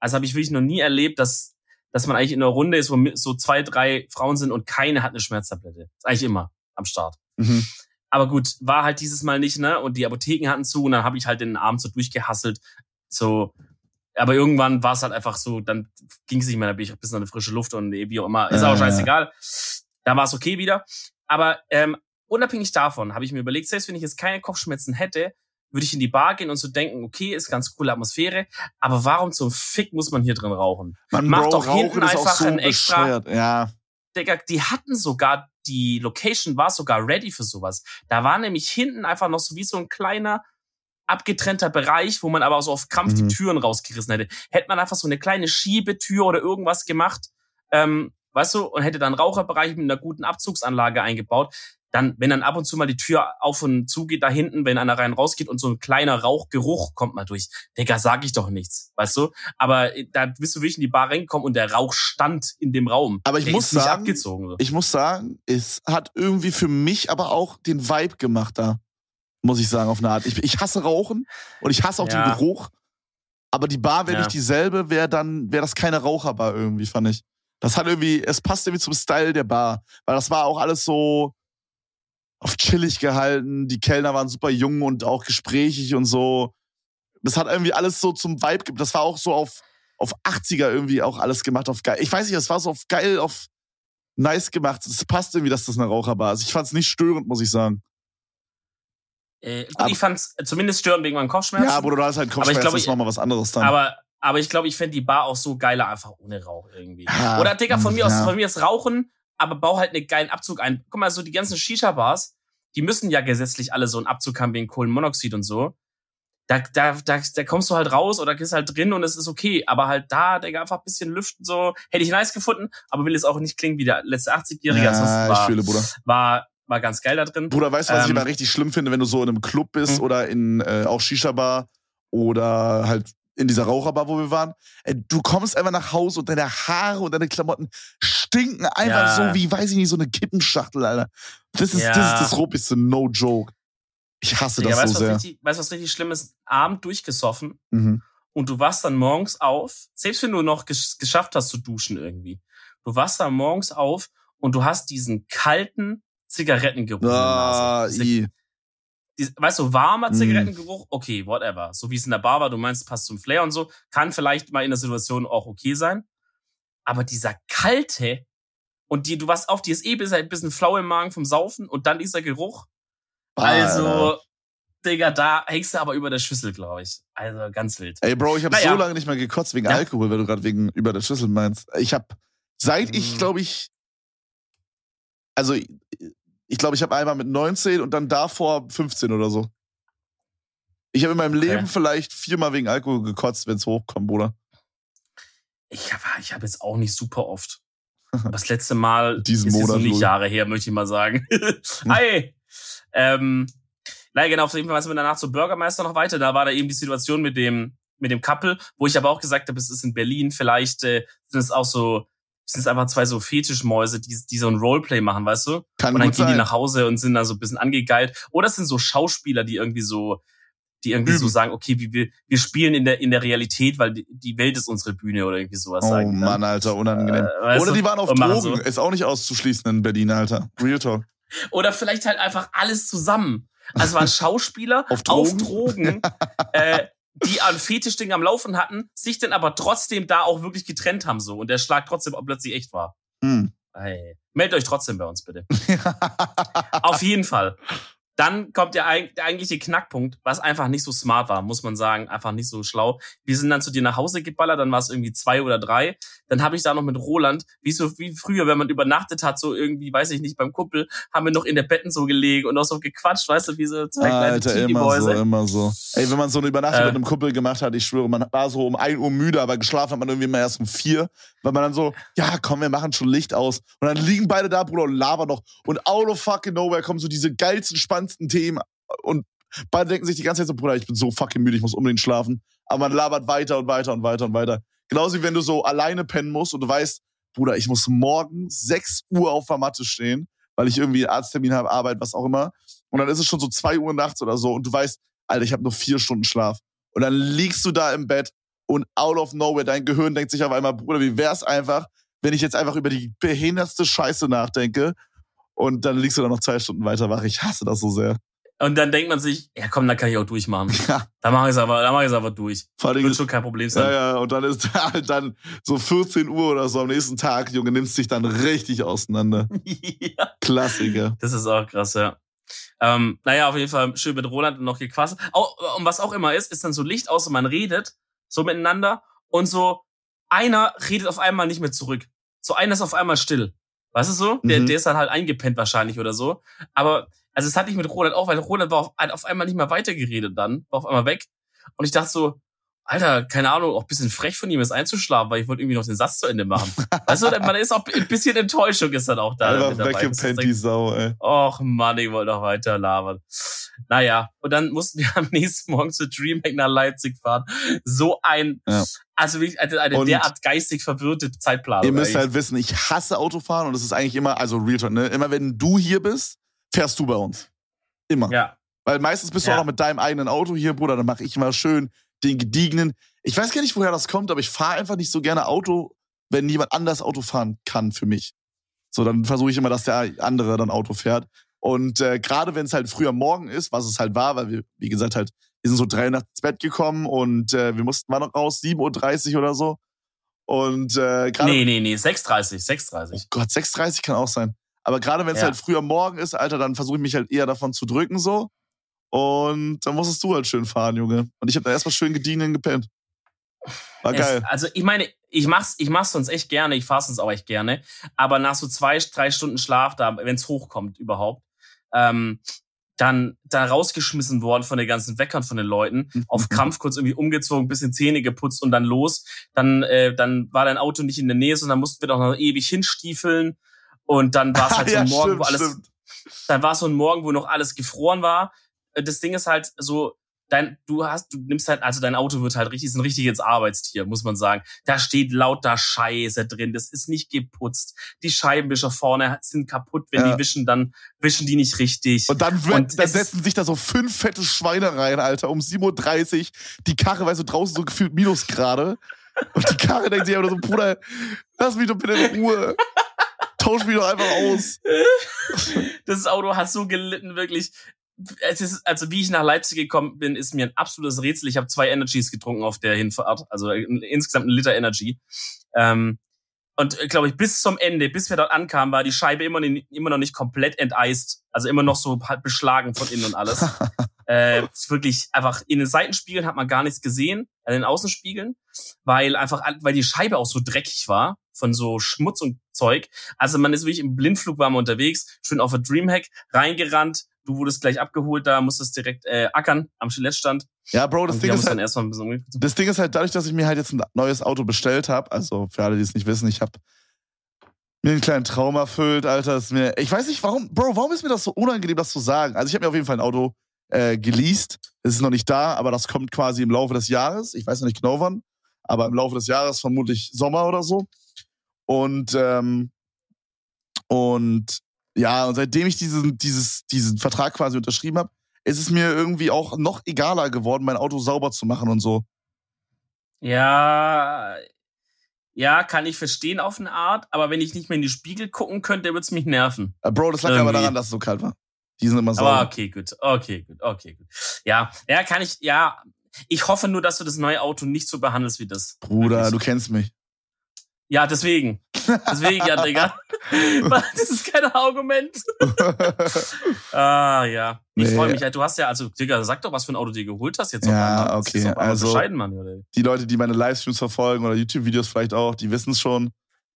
S2: Also habe ich wirklich noch nie erlebt, dass, dass man eigentlich in einer Runde ist, wo so zwei, drei Frauen sind und keine hat eine Schmerztablette. Ist eigentlich immer am Start. Mhm. Aber gut, war halt dieses Mal nicht, ne? Und die Apotheken hatten zu und dann habe ich halt den Abend so durchgehasselt. So, aber irgendwann war es halt einfach so, dann ging es nicht mehr, da bin ich ein bisschen an die frische Luft und wie auch immer, ist auch scheißegal. Da war es okay wieder. Aber ähm, unabhängig davon habe ich mir überlegt, selbst wenn ich jetzt keine Kopfschmerzen hätte, würde ich in die Bar gehen und so denken, okay, ist ganz coole Atmosphäre, aber warum zum Fick muss man hier drin rauchen?
S1: Man macht doch hinten einfach so ein extra. Bescheuert. Ja.
S2: Digga, die hatten sogar, die Location war sogar ready für sowas. Da war nämlich hinten einfach noch so wie so ein kleiner abgetrennter Bereich, wo man aber so auf Krampf mhm. die Türen rausgerissen hätte. Hätte man einfach so eine kleine Schiebetür oder irgendwas gemacht, ähm, weißt du, und hätte dann Raucherbereich mit einer guten Abzugsanlage eingebaut, dann, wenn dann ab und zu mal die Tür auf und zu geht da hinten, wenn einer rein rausgeht und so ein kleiner Rauchgeruch kommt mal durch. Digga, sag ich doch nichts, weißt du? Aber äh, da bist du wirklich in die Bar reingekommen und der Rauch stand in dem Raum.
S1: Aber ich der muss sagen, so. ich muss sagen, es hat irgendwie für mich aber auch den Vibe gemacht da muss ich sagen, auf eine Art. Ich, ich hasse Rauchen und ich hasse auch ja. den Geruch. Aber die Bar wäre ja. nicht dieselbe, wäre dann, wäre das keine Raucherbar irgendwie, fand ich. Das hat irgendwie, es passt irgendwie zum Style der Bar. Weil das war auch alles so auf chillig gehalten. Die Kellner waren super jung und auch gesprächig und so. Das hat irgendwie alles so zum Vibe, das war auch so auf, auf 80er irgendwie auch alles gemacht, auf geil. Ich weiß nicht, das war so auf geil, auf nice gemacht. Es passt irgendwie, dass das eine Raucherbar ist. Ich fand es nicht störend, muss ich sagen.
S2: Äh, gut, aber, ich fand's zumindest störend wegen meinem Kopfschmerzen.
S1: Ja, aber du hast halt Kopfschmerzen, aber ich glaub, ist nochmal was anderes dann.
S2: Aber, aber ich glaube, ich fände die Bar auch so geiler einfach ohne Rauch irgendwie. Ja, Oder Digga, von mir ja. aus, von mir ist Rauchen, aber bau halt einen geilen Abzug ein. Guck mal, so die ganzen Shisha-Bars, die müssen ja gesetzlich alle so einen Abzug haben wegen Kohlenmonoxid und so. Da, da, da, da kommst du halt raus oder gehst halt drin und es ist okay. Aber halt da, Digga, einfach ein bisschen lüften, so, hätte ich nice gefunden, aber will es auch nicht klingen wie der letzte 80-Jährige.
S1: Ja, war, ich fühle, Bruder.
S2: War, war ganz geil da drin.
S1: Bruder, weißt du, was ähm, ich immer richtig schlimm finde, wenn du so in einem Club bist mhm. oder in äh, auch Shisha-Bar oder halt in dieser Raucherbar, wo wir waren. Ey, du kommst einfach nach Hause und deine Haare und deine Klamotten stinken einfach ja. so wie, weiß ich nicht, so eine Kippenschachtel, Alter. Das ist, ja. das, ist das Ruppigste, no joke. Ich hasse das ja, weißt, so sehr.
S2: Richtig, weißt du, was richtig schlimm ist? Abend durchgesoffen mhm. und du wachst dann morgens auf, selbst wenn du noch ges geschafft hast zu duschen irgendwie. Du wachst dann morgens auf und du hast diesen kalten, Zigarettengeruch ah. Die, weißt du, warmer mm. Zigarettengeruch, okay, whatever. So wie es in der Bar war, du meinst, passt zum Flair und so, kann vielleicht mal in der Situation auch okay sein. Aber dieser kalte und die, du warst auf, die ist eh ein bisschen flau im Magen vom Saufen und dann dieser Geruch. Also, Digga, da hängst du aber über der Schüssel, glaube ich. Also ganz wild.
S1: Ey, Bro, ich habe naja. so lange nicht mehr gekotzt wegen ja. Alkohol, weil du gerade wegen über der Schüssel meinst. Ich habe seit ich, mhm. glaube ich, also ich glaube, ich habe einmal mit 19 und dann davor 15 oder so. Ich habe in meinem Leben okay. vielleicht viermal wegen Alkohol gekotzt, wenn es hochkommt, Bruder.
S2: Ich habe ich hab jetzt auch nicht super oft. Das letzte Mal
S1: Diesen ist Monat
S2: nicht Jahre her, möchte ich mal sagen. Hi! ähm, naja, genau, auf jeden Fall sind wir danach zur Bürgermeister noch weiter. Da war da eben die Situation mit dem, mit dem Couple, wo ich aber auch gesagt habe, es ist in Berlin. Vielleicht äh, sind es auch so, sind es einfach zwei so Fetischmäuse, die, die so ein Roleplay machen, weißt du?
S1: Kann
S2: und dann
S1: gehen
S2: sein. die nach Hause und sind dann so ein bisschen angegeilt. Oder es sind so Schauspieler, die irgendwie so, die irgendwie Üben. so sagen, okay, wir, wir spielen in der, in der Realität, weil die, die Welt ist unsere Bühne oder irgendwie sowas
S1: oh,
S2: sagen.
S1: Oh Mann, Alter, unangenehm. Äh, oder die waren auf Drogen, so. ist auch nicht auszuschließen in Berlin, Alter. Real Talk.
S2: Oder vielleicht halt einfach alles zusammen. Also waren Schauspieler auf Drogen, auf Drogen äh, die ein Fetischding am Laufen hatten, sich dann aber trotzdem da auch wirklich getrennt haben so und der Schlag trotzdem plötzlich echt war.
S1: Hm.
S2: Hey, meldet euch trotzdem bei uns bitte. auf jeden Fall dann kommt der, der eigentliche Knackpunkt, was einfach nicht so smart war, muss man sagen, einfach nicht so schlau. Wir sind dann zu dir nach Hause geballert, dann war es irgendwie zwei oder drei. Dann habe ich da noch mit Roland, wie so wie früher, wenn man übernachtet hat, so irgendwie, weiß ich nicht, beim Kuppel, haben wir noch in der Betten so gelegen und noch so gequatscht, weißt du, wie so zwei kleine
S1: Alter, immer so, immer so. Ey, wenn man so eine Übernachtung äh, mit einem Kuppel gemacht hat, ich schwöre, man war so um ein Uhr müde, aber geschlafen hat man irgendwie immer erst um vier, weil man dann so, ja, komm, wir machen schon Licht aus. Und dann liegen beide da, Bruder, und labern noch. Und out of fucking nowhere kommen so diese geilsten, spannendsten Themen. Und beide denken sich die ganze Zeit so, Bruder, ich bin so fucking müde, ich muss unbedingt schlafen. Aber man labert weiter und weiter und weiter und weiter. Genauso wie wenn du so alleine pennen musst und du weißt, Bruder, ich muss morgen 6 Uhr auf der Matte stehen, weil ich irgendwie einen Arzttermin habe, Arbeit, was auch immer. Und dann ist es schon so 2 Uhr nachts oder so und du weißt, Alter, ich habe nur vier Stunden Schlaf. Und dann liegst du da im Bett und out of nowhere, dein Gehirn denkt sich auf einmal, Bruder, wie wär's einfach, wenn ich jetzt einfach über die behindertste Scheiße nachdenke und dann liegst du da noch zwei Stunden weiter wach. Ich hasse das so sehr.
S2: Und dann denkt man sich, ja komm, dann kann ich auch durchmachen. Ja. Dann mache ich es aber, dann mache ich es aber durch.
S1: Vor Wird
S2: schon kein Problem sein.
S1: Ja, ja, und dann ist halt dann so 14 Uhr oder so am nächsten Tag, Junge, nimmst dich dann richtig auseinander. ja. Klassiker.
S2: Das ist auch krass, ja. Ähm, naja, auf jeden Fall schön mit Roland noch gequasselt. Auch, und was auch immer ist, ist dann so Licht aus und man redet so miteinander und so einer redet auf einmal nicht mehr zurück. So einer ist auf einmal still. Weißt du so? Der, mhm. der ist dann halt eingepennt wahrscheinlich oder so. Aber, also es hatte ich mit Roland auch, weil Roland war auf, auf einmal nicht mehr weitergeredet dann, war auf einmal weg. Und ich dachte so, Alter, keine Ahnung, auch ein bisschen frech von ihm ist einzuschlafen, weil ich wollte irgendwie noch den Satz zu Ende machen. weißt du, man ist auch ein bisschen Enttäuschung ist dann auch da.
S1: Einfach weggepennt, die Sau, ey.
S2: Och Mann, ich wollte noch weiter labern. Naja, und dann mussten wir am nächsten Morgen zu Dreamhack nach Leipzig fahren. So ein, ja. also wirklich eine, eine derart geistig verwirrte Zeitplanung.
S1: Ihr müsst halt wissen, ich hasse Autofahren und es ist eigentlich immer, also Real Talk, ne? Immer wenn du hier bist, fährst du bei uns. Immer.
S2: Ja.
S1: Weil meistens bist du auch noch mit deinem eigenen Auto hier, Bruder, dann mache ich immer schön den gediegenen. Ich weiß gar nicht, woher das kommt, aber ich fahre einfach nicht so gerne Auto, wenn jemand anders Auto fahren kann für mich. So, dann versuche ich immer, dass der andere dann Auto fährt. Und äh, gerade wenn es halt früher Morgen ist, was es halt war, weil wir, wie gesagt, halt, wir sind so drei nachts ins Bett gekommen und äh, wir mussten mal noch raus, 7.30 Uhr oder so. Und äh, gerade.
S2: Nee, nee, nee, 6.30, 6.30.
S1: Oh Gott, 6.30 kann auch sein. Aber gerade wenn es ja. halt früher Morgen ist, Alter, dann versuche ich mich halt eher davon zu drücken so. Und dann musstest du halt schön fahren, Junge. Und ich habe da erstmal schön gedienen gepennt. War geil.
S2: Es, also ich meine, ich mach's, ich mach's sonst echt gerne, ich fahr's sonst auch echt gerne. Aber nach so zwei, drei Stunden Schlaf, da, wenn's hochkommt überhaupt, ähm, dann da rausgeschmissen worden von den ganzen Weckern von den Leuten, mhm. auf Krampf kurz irgendwie umgezogen, bisschen Zähne geputzt und dann los. Dann, äh, dann war dein Auto nicht in der Nähe, sondern mussten wir doch noch ewig hinstiefeln. Und dann war es halt so ein Morgen, stimmt, wo alles, stimmt. dann war es so ein Morgen, wo noch alles gefroren war. Das Ding ist halt so, dein, du hast, du nimmst halt, also dein Auto wird halt richtig, ist ein richtiges Arbeitstier, muss man sagen. Da steht lauter Scheiße drin, das ist nicht geputzt. Die Scheibenwischer vorne sind kaputt, wenn ja. die wischen, dann wischen die nicht richtig.
S1: Und dann, wird, und dann setzen sich da so fünf fette Schweine rein, Alter, um 7.30 Uhr. Die Karre, weißt du, draußen so gefühlt Minusgrade. Und die Karre denkt sich einfach so, Bruder, lass mich doch bitte in Ruhe. Tausch mich doch einfach aus.
S2: Das Auto hat so gelitten, wirklich es ist, also wie ich nach Leipzig gekommen bin, ist mir ein absolutes Rätsel. Ich habe zwei Energies getrunken auf der Hinfahrt, also insgesamt ein Liter Energy. Ähm, und äh, glaube ich, bis zum Ende, bis wir dort ankamen, war die Scheibe immer, immer noch nicht komplett enteist. Also immer noch so halb beschlagen von innen und alles. Äh, wirklich einfach in den Seitenspiegeln hat man gar nichts gesehen, an den Außenspiegeln, weil einfach, weil die Scheibe auch so dreckig war von so Schmutz und Zeug. Also man ist wirklich im Blindflug war man unterwegs, schön auf der Dreamhack reingerannt. Du wurdest gleich abgeholt, da musstest direkt äh, ackern am Schlettstand.
S1: Ja, Bro, das Ding ist halt, das Ding ist halt dadurch, dass ich mir halt jetzt ein neues Auto bestellt habe. Also für alle, die es nicht wissen, ich habe mir einen kleinen Traum erfüllt, Alter. Ist mir, ich weiß nicht, warum, Bro, warum ist mir das so unangenehm, das zu sagen? Also ich habe mir auf jeden Fall ein Auto äh, geleast. Es ist noch nicht da, aber das kommt quasi im Laufe des Jahres. Ich weiß noch nicht genau wann, aber im Laufe des Jahres vermutlich Sommer oder so. Und ähm, und ja, und seitdem ich diesen, dieses, diesen Vertrag quasi unterschrieben habe, ist es mir irgendwie auch noch egaler geworden, mein Auto sauber zu machen und so.
S2: Ja, ja, kann ich verstehen auf eine Art, aber wenn ich nicht mehr in die Spiegel gucken könnte, würde es mich nerven.
S1: Äh, Bro, das lag aber daran, dass es so kalt war. Die sind immer so.
S2: Aber okay, gut. Okay, gut. Okay, gut. Ja, ja, kann ich, ja. Ich hoffe nur, dass du das neue Auto nicht so behandelst wie das.
S1: Bruder, Wirklich. du kennst mich.
S2: Ja, deswegen. Deswegen, ja, Digga. das ist kein Argument. ah, ja. Ich nee. freue mich. Du hast ja, also, Digga, sag doch, was für ein Auto du dir geholt hast jetzt.
S1: Ja, okay. Also, Mann, die Leute, die meine Livestreams verfolgen oder YouTube-Videos vielleicht auch, die wissen es schon.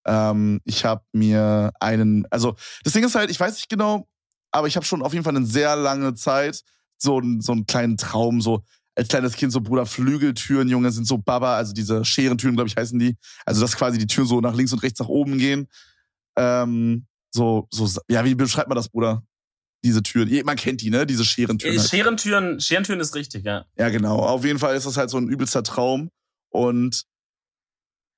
S1: Ähm, ich habe mir einen, also, das Ding ist halt, ich weiß nicht genau, aber ich habe schon auf jeden Fall eine sehr lange Zeit so, so einen kleinen Traum, so als kleines Kind so, Bruder, Flügeltüren, Junge, sind so Baba, also diese Scherentüren, glaube ich, heißen die. Also, dass quasi die Türen so nach links und rechts nach oben gehen. Ähm, so, so, ja, wie beschreibt man das, Bruder? Diese Türen. Man kennt die, ne? Diese Scherentüren.
S2: Halt. Scherentüren, Scherentüren ist richtig, ja.
S1: Ja, genau. Auf jeden Fall ist das halt so ein übelster Traum. Und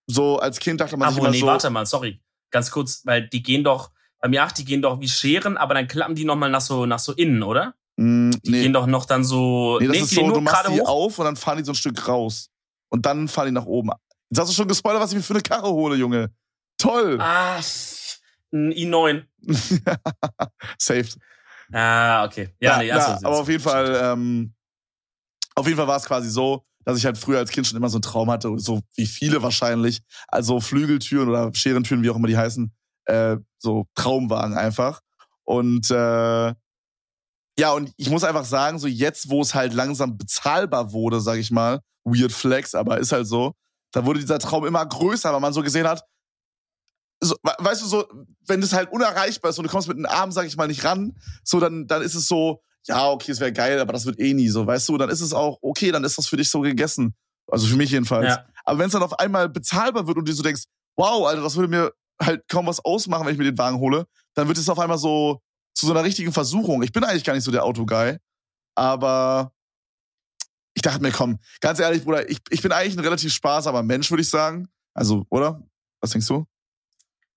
S1: so als Kind dachte man
S2: aber sich immer nee, so. warte mal, sorry. Ganz kurz, weil die gehen doch, bei mir ach, die gehen doch wie Scheren, aber dann klappen die nochmal nach so, nach so innen, oder?
S1: Mm,
S2: die nee. gehen doch noch dann so.
S1: Nee, das nee, ist so, du machst die hoch? auf und dann fahren die so ein Stück raus. Und dann fahren die nach oben. Jetzt hast du schon gespoilert, was ich mir für eine Karre hole, Junge. Toll.
S2: Ah, ein i9.
S1: Saved.
S2: Ah, okay. Ja, ja
S1: nee, also, aber auf jeden Fall, ähm, auf jeden Fall war es quasi so, dass ich halt früher als Kind schon immer so einen Traum hatte, so wie viele wahrscheinlich. Also Flügeltüren oder Scherentüren, wie auch immer die heißen, äh, so Traumwagen einfach. Und äh, ja, und ich muss einfach sagen, so jetzt, wo es halt langsam bezahlbar wurde, sag ich mal, weird flex, aber ist halt so, da wurde dieser Traum immer größer, weil man so gesehen hat, so, weißt du, so, wenn es halt unerreichbar ist und du kommst mit einem Arm, sag ich mal, nicht ran, so, dann, dann ist es so, ja, okay, es wäre geil, aber das wird eh nie so, weißt du, dann ist es auch, okay, dann ist das für dich so gegessen. Also für mich jedenfalls. Ja. Aber wenn es dann auf einmal bezahlbar wird und du so denkst, wow, Alter, das würde mir halt kaum was ausmachen, wenn ich mir den Wagen hole, dann wird es auf einmal so, zu so einer richtigen Versuchung. Ich bin eigentlich gar nicht so der Autoguy, aber ich dachte mir, komm, ganz ehrlich, Bruder, ich, ich bin eigentlich ein relativ sparsamer Mensch, würde ich sagen. Also, oder? Was denkst du?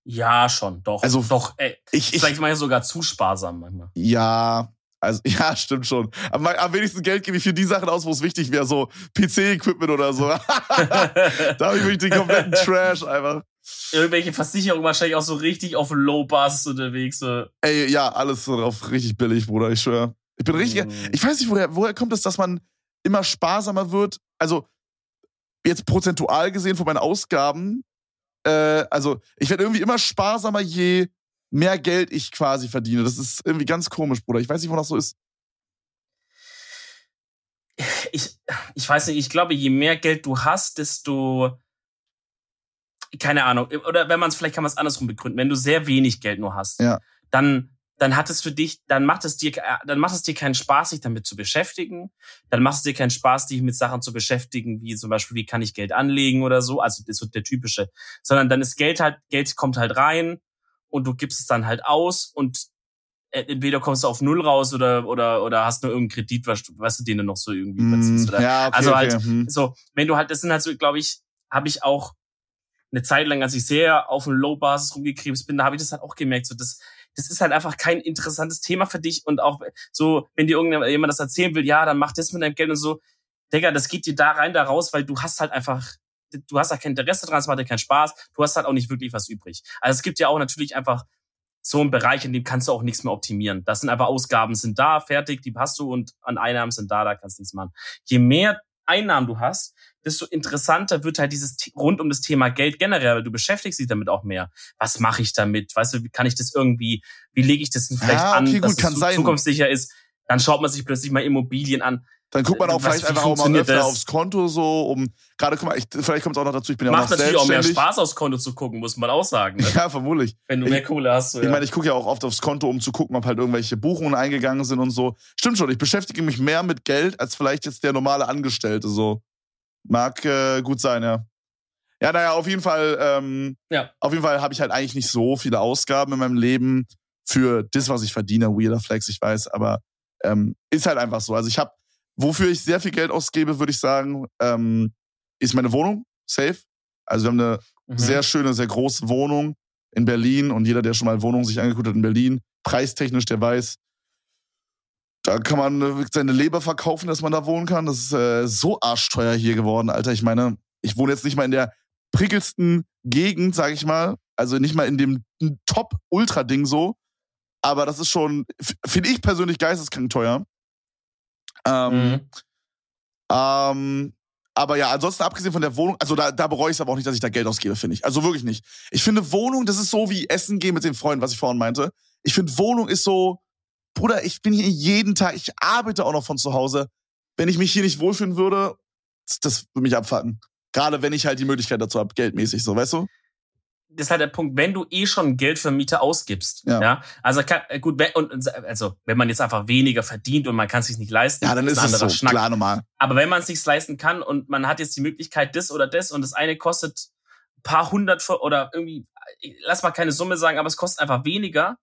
S2: Ja, schon, doch. Also, doch, ey, ich, ich, vielleicht mal sogar zu sparsam manchmal.
S1: Ja, also, ja, stimmt schon. Am, am wenigsten Geld gebe ich für die Sachen aus, wo es wichtig wäre, so PC-Equipment oder so. da habe ich wirklich den kompletten Trash einfach
S2: irgendwelche Versicherungen wahrscheinlich auch so richtig auf Low-Basis unterwegs. So.
S1: Ey, ja, alles so auf richtig billig, Bruder, ich schwöre. Ich bin richtig. Mm. Ich weiß nicht, woher, woher kommt es, dass man immer sparsamer wird? Also, jetzt prozentual gesehen von meinen Ausgaben. Äh, also, ich werde irgendwie immer sparsamer, je mehr Geld ich quasi verdiene. Das ist irgendwie ganz komisch, Bruder. Ich weiß nicht, wo das so ist.
S2: Ich, ich weiß nicht, ich glaube, je mehr Geld du hast, desto keine Ahnung, oder wenn man es, vielleicht kann man es andersrum begründen, wenn du sehr wenig Geld nur hast,
S1: ja.
S2: dann, dann hat es für dich, dann macht es dir, dann macht es dir keinen Spaß, sich damit zu beschäftigen. Dann macht es dir keinen Spaß, dich mit Sachen zu beschäftigen, wie zum Beispiel, wie kann ich Geld anlegen oder so. Also, das ist so der typische. Sondern dann ist Geld halt, Geld kommt halt rein und du gibst es dann halt aus und äh, entweder kommst du auf Null raus oder, oder, oder hast nur irgendeinen Kredit, was, was du denen noch so irgendwie
S1: überziehst. Oder? Ja, okay,
S2: also halt,
S1: okay.
S2: Hm. so, wenn du halt, das sind halt so, glaube ich, habe ich auch eine Zeit lang, als ich sehr auf einem Low-Basis rumgekrebst bin, da habe ich das halt auch gemerkt, so das, das ist halt einfach kein interessantes Thema für dich und auch so, wenn dir irgendjemand das erzählen will, ja, dann mach das mit deinem Geld und so, Digga, das geht dir da rein, da raus, weil du hast halt einfach, du hast halt kein Interesse dran, es macht dir keinen Spaß, du hast halt auch nicht wirklich was übrig. Also es gibt ja auch natürlich einfach so einen Bereich, in dem kannst du auch nichts mehr optimieren. Das sind einfach Ausgaben, sind da, fertig, die hast du und an Einnahmen sind da, da kannst du nichts machen. Je mehr Einnahmen du hast, desto interessanter wird halt dieses rund um das Thema Geld generell, weil du beschäftigst dich damit auch mehr. Was mache ich damit? Weißt du, wie kann ich das irgendwie, wie lege ich das denn vielleicht
S1: ja, okay,
S2: an,
S1: dass gut,
S2: es
S1: sein.
S2: zukunftssicher ist? Dann schaut man sich plötzlich mal Immobilien an.
S1: Dann guckt man auch
S2: Was-
S1: vielleicht einfach auch mal öfter
S2: das?
S1: aufs Konto so, um gerade guck mal, ich, vielleicht kommt es auch noch dazu, ich bin ja auch
S2: Macht
S1: noch
S2: natürlich auch mehr
S1: selbstständig.
S2: Spaß, aufs Konto zu gucken, muss man auch sagen. Ne?
S1: Ja, vermutlich.
S2: Wenn du
S1: Ich-
S2: mehr Kohle hast. So,
S1: Ich
S2: ja.
S1: meine, ich gucke ja auch oft aufs Konto, um zu gucken, ob halt irgendwelche Buchungen eingegangen sind und so. Stimmt schon, ich beschäftige mich mehr mit Geld als vielleicht jetzt der normale Angestellte so. Mag äh, gut sein, ja. Ja, naja, auf jeden Fall, ähm,
S2: Ja.
S1: auf jeden Fall habe ich halt eigentlich nicht so viele Ausgaben in meinem Leben für das, was ich verdiene. Weirder Flex, ich weiß, aber ähm, ist halt einfach so. Also ich habe, wofür ich sehr viel Geld ausgebe, würde ich sagen, ähm, ist meine Wohnung, safe. Also wir haben eine
S2: Mhm.
S1: sehr schöne, sehr große Wohnung in Berlin und jeder, der schon mal Wohnung sich angeguckt hat in Berlin, preistechnisch, der weiß, da kann man seine Leber verkaufen, dass man da wohnen kann. Das ist äh, so arschteuer hier geworden, Alter. Ich meine, ich wohne jetzt nicht mal in der prickelsten Gegend, sag ich mal. Also nicht mal in dem Top-Ultra-Ding so. Aber das ist schon, finde ich persönlich geisteskrank teuer. Ähm,
S2: Mhm.
S1: ähm, aber ja, ansonsten abgesehen von der Wohnung, also da, da bereue ich es aber auch nicht, dass ich da Geld ausgebe, finde ich. Also wirklich nicht. Ich finde Wohnung, das ist so wie Essen gehen mit den Freunden, was ich vorhin meinte. Ich finde Wohnung ist so, Bruder, ich bin hier jeden Tag, ich arbeite auch noch von zu Hause. Wenn ich mich hier nicht wohlfühlen würde, das, das würde mich abfacken. Gerade wenn ich halt die Möglichkeit dazu habe, geldmäßig so, weißt du?
S2: Das ist halt der Punkt, wenn du eh schon Geld für Miete ausgibst,
S1: Ja.
S2: ja, also kann, äh, gut, wenn, und, also wenn man jetzt einfach weniger verdient und man kann es sich nicht leisten,
S1: Ja, dann ist
S2: ein
S1: es so,
S2: Schnack.
S1: klar normal.
S2: Aber wenn man es sich leisten kann und man hat jetzt die Möglichkeit, das oder das und das eine kostet ein paar hundert oder irgendwie, lass mal keine Summe sagen, aber es kostet einfach weniger,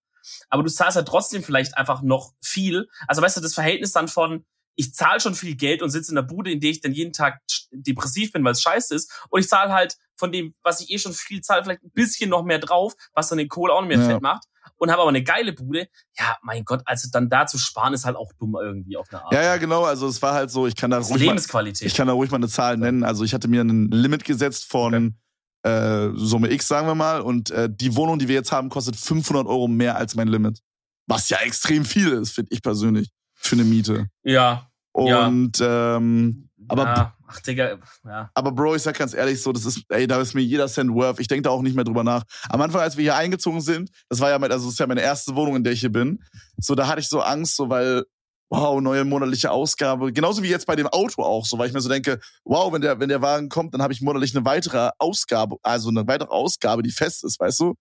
S2: aber du zahlst halt trotzdem vielleicht einfach noch viel. Also weißt du, das Verhältnis dann von, ich zahle schon viel Geld und sitze in der Bude, in der ich dann jeden Tag depressiv bin, weil es scheiße ist, und ich zahle halt von dem, was ich eh schon viel zahle, vielleicht ein bisschen noch mehr drauf, was dann den Kohle auch noch mehr
S1: Ja.
S2: fett macht, und habe aber eine geile Bude. Ja, mein Gott, also dann da zu sparen ist halt auch dumm irgendwie auf eine Art.
S1: Ja, ja, genau. Also es war halt so, ich kann da ruhig mal,
S2: Lebensqualität.
S1: Ich kann da ruhig mal eine Zahl nennen. Also ich hatte mir ein Limit gesetzt von äh, Summe X, sagen wir mal. Und äh, die Wohnung, die wir jetzt haben, kostet 500 Euro mehr als mein Limit. Was ja extrem viel ist, finde ich persönlich, für eine Miete.
S2: ja, Ja.
S1: Und ähm, Aber-
S2: ja, ach Digga, ja.
S1: aber Bro, ich sag ganz ehrlich so, das ist, ey, da ist mir jeder Cent worth. Ich denke da auch nicht mehr drüber nach. Am Anfang, als wir hier eingezogen sind, das war ja, mein, also das ist ja meine erste Wohnung, in der ich hier bin. So, da hatte ich so Angst, so weil, wow, neue monatliche Ausgabe. Genauso wie jetzt bei dem Auto auch, so, weil ich mir so denke, wow, wenn der, wenn der Wagen kommt, dann habe ich monatlich eine weitere Ausgabe, also eine weitere Ausgabe, die fest ist, weißt du?